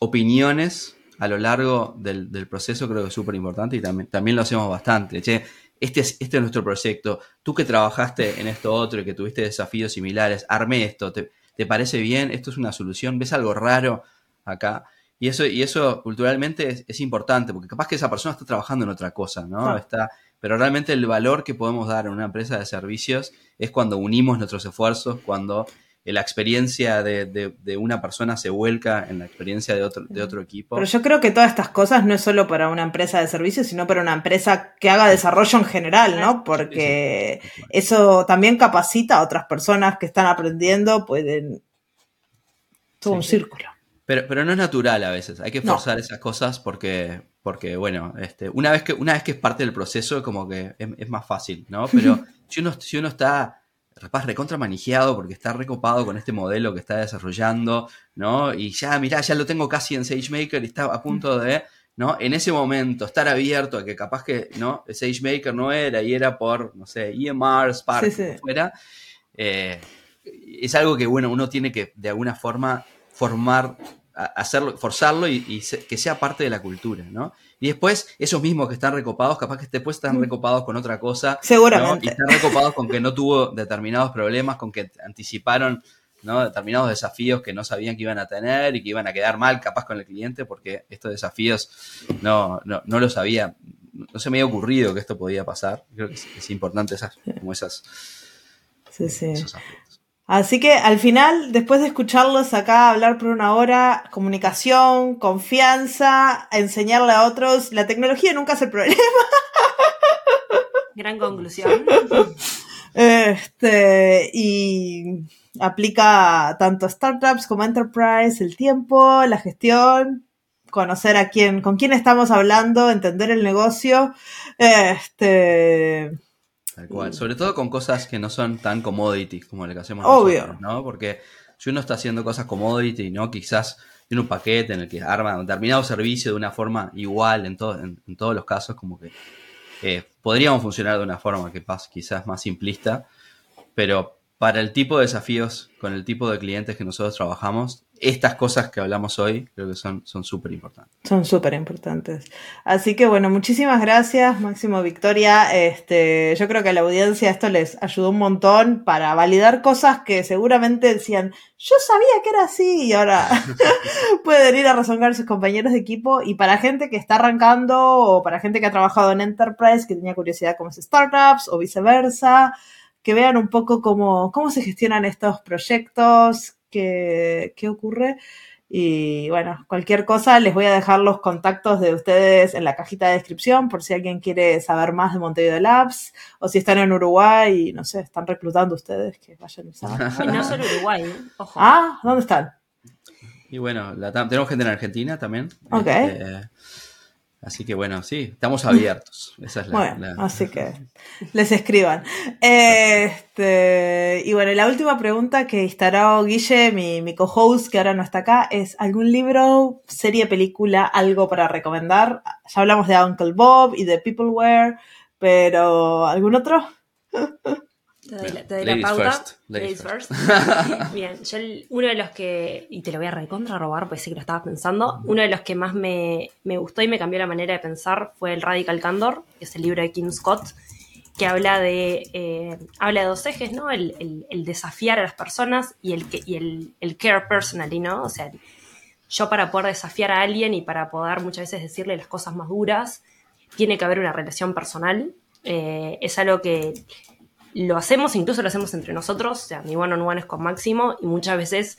opiniones a lo largo del, del, proceso creo que es súper importante y también, también lo hacemos bastante. Che, este es, este es nuestro proyecto. Tú que trabajaste en esto otro y que tuviste desafíos similares, armé esto, ¿te, parece bien? ¿Esto es una solución? ¿Ves algo raro acá? Y eso, y eso culturalmente es, importante, porque capaz que esa persona está trabajando en otra cosa, ¿no? Está, pero realmente el valor que podemos dar en una empresa de servicios es cuando unimos nuestros esfuerzos, cuando la experiencia de, una persona se vuelca en la experiencia de otro, de otro equipo. Pero yo creo que todas estas cosas no es solo para una empresa de servicios, sino para una empresa que haga desarrollo en general, ¿no? Porque eso también capacita a otras personas que están aprendiendo, pueden... Todo un círculo. Pero, pero no es natural a veces, hay que forzar esas cosas porque, porque bueno, este, una, vez que, una vez que es parte del proceso, como que es, más fácil, ¿no? Pero si uno, si uno está rapaz recontra manejado porque está recopado con este modelo que está desarrollando, ¿no? Y ya, mirá, ya lo tengo casi en SageMaker y está a punto de, ¿no? En ese momento estar abierto a que capaz que, ¿no? SageMaker no era y era por, no sé, EMR, Spark, fuera. Eh, es algo que, bueno, uno tiene que de alguna forma formar, hacerlo, forzarlo y, que sea parte de la cultura, ¿no? Y después, esos mismos que están recopados, capaz que después están mm. recopados con otra cosa. Seguramente. Y están recopados con que no tuvo determinados problemas, con que anticiparon ¿no? determinados desafíos que no sabían que iban a tener y que iban a quedar mal capaz con el cliente porque estos desafíos no, no, no los había, no se me había ocurrido que esto podía pasar. Creo que es, importante esas, como esas, sí, sí. Así que al final, después de escucharlos acá hablar por una hora, comunicación, confianza, enseñarle a otros, la tecnología nunca es el problema. Gran conclusión. Este, y aplica tanto a startups como a enterprise, el tiempo, la gestión, conocer a quién, con quién estamos hablando, entender el negocio. Este, Tal cual. Sobre todo con cosas que no son tan commodity como lo que hacemos nosotros, ¿no? Porque si uno está haciendo cosas commodity, ¿no? Quizás tiene un paquete en el que arma un determinado servicio de una forma igual en, en, todos los casos, como que eh, podríamos funcionar de una forma que quizás más simplista, pero para el tipo de desafíos, con el tipo de clientes que nosotros trabajamos, estas cosas que hablamos hoy creo que son súper importantes. Son súper importantes. Así que bueno, muchísimas gracias, Máximo Victoria. Este, yo creo que a la audiencia esto les ayudó un montón para validar cosas que seguramente decían, yo sabía que era así y ahora pueden ir a resolver sus compañeros de equipo. Y para gente que está arrancando o para gente que ha trabajado en Enterprise, que tenía curiosidad cómo es startups o viceversa, que vean un poco cómo, cómo se gestionan estos proyectos, qué, ocurre. Y bueno, cualquier cosa, les voy a dejar los contactos de ustedes en la cajita de descripción por si alguien quiere saber más de Montevideo Labs o si están en Uruguay y no sé, están reclutando ustedes que vayan a Y no solo Uruguay, ¿eh? ojo. Ah, ¿dónde están? Y bueno, tenemos gente en Argentina también. Ok. Este, Así que bueno, sí, estamos abiertos. Esa es la, bueno, así que les escriban. Este, y bueno, la última pregunta que instaló Guille, mi, mi co-host, que ahora no está acá, es ¿algún libro, serie, película, algo para recomendar? Ya hablamos de Uncle Bob y de Peopleware, pero ¿algún otro? Te doy, la, pauta. Ladies, first. Bien, yo uno de los que, y te lo voy a recontra robar, pues sí que lo estaba pensando, uno de los que más me, gustó y me cambió la manera de pensar fue el Radical Candor, que es el libro de Kim Scott, que habla de, eh, habla de dos ejes, ¿no? El, desafiar a las personas y el, y el, el care personally, ¿no? O sea, yo para poder desafiar a alguien y para poder muchas veces decirle las cosas más duras, tiene que haber una relación personal. Eh, es algo que lo hacemos, incluso lo hacemos entre nosotros, o sea, mi one on one es con Máximo y muchas veces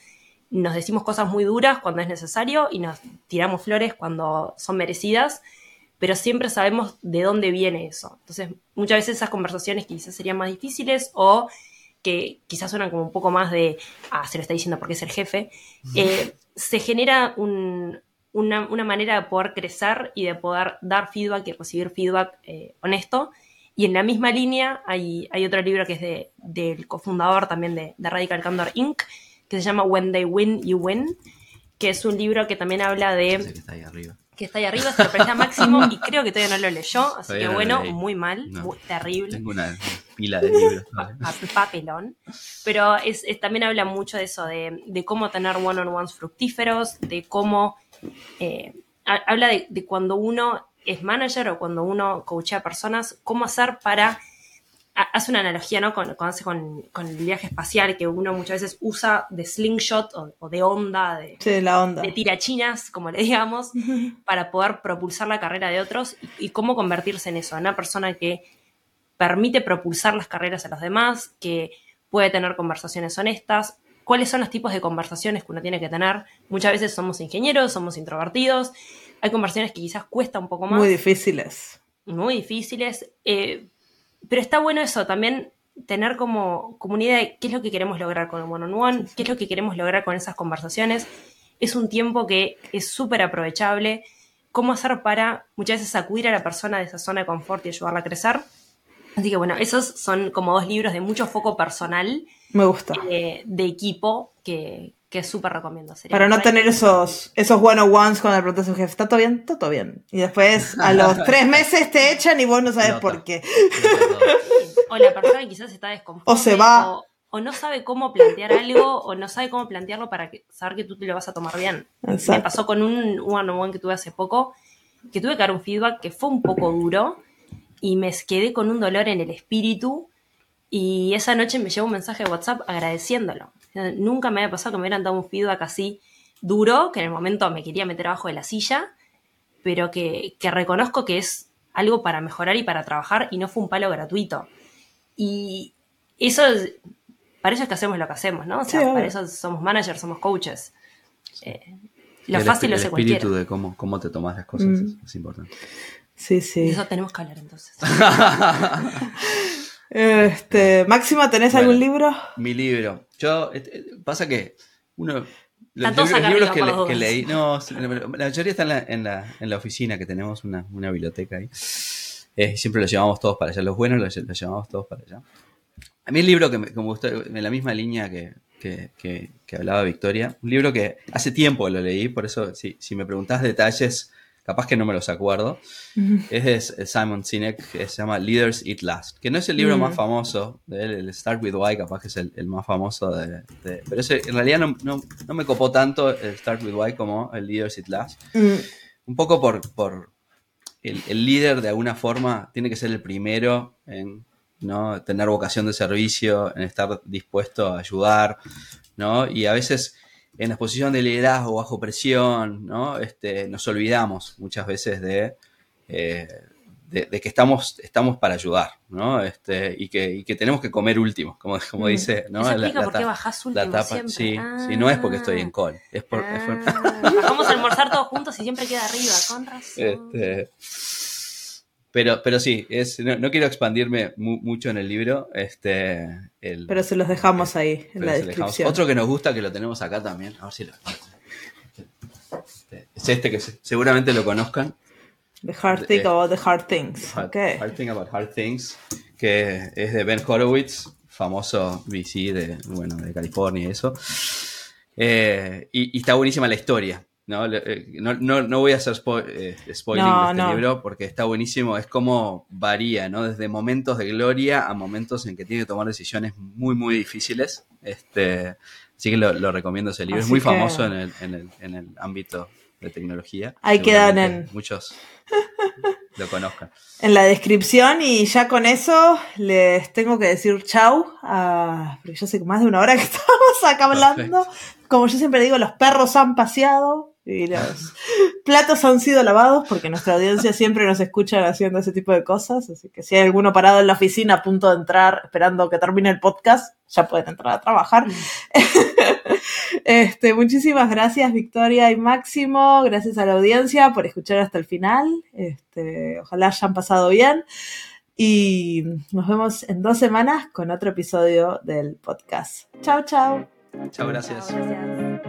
nos decimos cosas muy duras cuando es necesario y nos tiramos flores cuando son merecidas, pero siempre sabemos de dónde viene eso. Entonces, muchas veces esas conversaciones quizás serían más difíciles o que quizás suenan como un poco más de, ah, se lo está diciendo porque es el jefe, eh, se genera una, manera de poder crecer y de poder dar feedback y recibir feedback eh, honesto Y en la misma línea hay, hay otro libro que es de, del cofundador también de, de Radical Candor Inc., que se llama When They Win, You Win, que es un libro que también habla de... Que está ahí arriba. Que está ahí arriba, se lo presté a Máximo y creo que todavía no lo leyó, así Todavía que bueno, muy mal, No. muy terrible. Tengo una pila de libros. pa- papelón. Pero es, es- también habla mucho de eso, de, de cómo tener one-on-ones fructíferos, de cómo... eh, ha- habla de, de cuando uno es manager o cuando uno coachea personas, cómo hacer para... ha- Hace una analogía, ¿no? Con, con, hace con, con el viaje espacial, que uno muchas veces usa de slingshot o, o de onda, de, Sí, la onda. de tirachinas, como le digamos, para poder propulsar la carrera de otros y, y cómo convertirse en eso, en una persona que permite propulsar las carreras a los demás, que puede tener conversaciones honestas. ¿Cuáles son los tipos de conversaciones que uno tiene que tener? Muchas veces somos ingenieros, somos introvertidos, hay conversaciones que quizás cuesta un poco más Muy difíciles. muy difíciles. eh, pero está bueno eso, también tener como, como una idea de qué es lo que queremos lograr con el one-on-one, qué es lo que queremos lograr con esas conversaciones. Es un tiempo que es súper aprovechable. ¿Cómo hacer para muchas veces sacudir a la persona de esa zona de confort y ayudarla a crecer? Así que bueno, esos son como dos libros de mucho foco personal, Me gusta. eh, de equipo, que, que súper recomiendo. Sería Para no tener esos, esos one-on-ones con el pregunta a su jefe, ¿está todo bien? Está todo bien. Y después a los tres meses te echan y vos no sabes Nota. por qué. O la persona quizás está desconforme. O se va. O, o no sabe cómo plantear algo, o no sabe cómo plantearlo para que, saber que tú te lo vas a tomar bien. Me pasó con un one-on-one que tuve hace poco, que tuve que dar un feedback que fue un poco duro, y me quedé con un dolor en el espíritu, y esa noche me llegó un mensaje de WhatsApp agradeciéndolo. Nunca me había pasado que me hubieran dado un feedback así duro, que en el momento me quería meter abajo de la silla, pero que, que reconozco que es algo para mejorar y para trabajar y no fue un palo gratuito. Y eso es, para eso es que hacemos lo que hacemos, ¿no? O sea, Sí, para eso somos managers, somos coaches. Eh, lo El fácil lo el hace espíritu cualquiera. de cómo, cómo te tomas las cosas Mm. es, es importante. Sí, De sí. eso tenemos que hablar entonces. Este, Máxima, ¿tenés Bueno. algún libro? Mi libro. Yo, eh, pasa que uno. Los libros, acá libros arriba, que, le- que leí. No, la mayoría están en la, en la, en la oficina, que tenemos una, una biblioteca ahí. Eh, siempre los llevamos todos para allá. Los buenos los, los llevamos todos para allá. A mí el libro que me, que me gustó, en la misma línea que, que, que- que hablaba Victoria, un libro que hace tiempo lo leí, por eso si, si me preguntás detalles, capaz que no me los acuerdo. Es de Simon Sinek, que se llama Leaders Eat Last, que no es el libro Mm. más famoso de él, el Start with Why, capaz que es el, el más famoso de, de- pero ese en realidad no, no- no me copó tanto el Start with Why como el Leaders Eat Last. Mm, Un poco por, por el, el líder de alguna forma tiene que ser el primero en ¿no? tener vocación de servicio, en estar dispuesto a ayudar, ¿no? Y a veces en la posición de liderazgo bajo presión, ¿no? Este, nos olvidamos muchas veces de, eh, de, de que estamos, estamos para ayudar, ¿no? Este, y, que, y que tenemos que comer último, como, como Mm. dice, ¿no? Eso La- la por qué bajás la último tapa, siempre. sí, Ah. sí, no es porque estoy en call, es por, es por- Ah, Bajamos a almorzar todos juntos y siempre queda arriba, con razón. Este, pero, pero sí, es, no, no quiero expandirme mu- mucho en el libro. Este, el, Pero se los dejamos ahí en la descripción. Otro que nos gusta, que lo tenemos acá también. A ver si lo este, Es este que se- seguramente lo conozcan. The Hard Thing Eh, About the Hard Things. Hard, Ok. Hard Thing About Hard Things, que es de Ben Horowitz, famoso VC de, bueno, de California y eso. Eh, y, y está buenísima la historia. Eh, no, no- no voy a hacer spo- eh, spoiling No, de este libro porque está buenísimo. Es como varía, ¿no? Desde momentos de gloria a momentos en que tiene que tomar decisiones muy, muy difíciles. Este, así que lo, lo recomiendo ese libro. Así es muy que- famoso en el, en, el, en el ámbito de tecnología. Ahí quedan en- Muchos lo conozcan. En la descripción y ya con eso les tengo que decir chau, ah, porque yo sé que más de una hora que estamos acá hablando. Como yo siempre digo, los perros han paseado y los platos han sido lavados porque nuestra audiencia siempre nos escucha haciendo ese tipo de cosas. Así que si hay alguno parado en la oficina a punto de entrar esperando que termine el podcast, ya pueden entrar a trabajar. Este, muchísimas gracias Victoria y Máximo, gracias a la audiencia por escuchar hasta el final. Este, ojalá hayan pasado bien y nos vemos en dos semanas con otro episodio del podcast. Chao, chao. Chao, gracias. Gracias.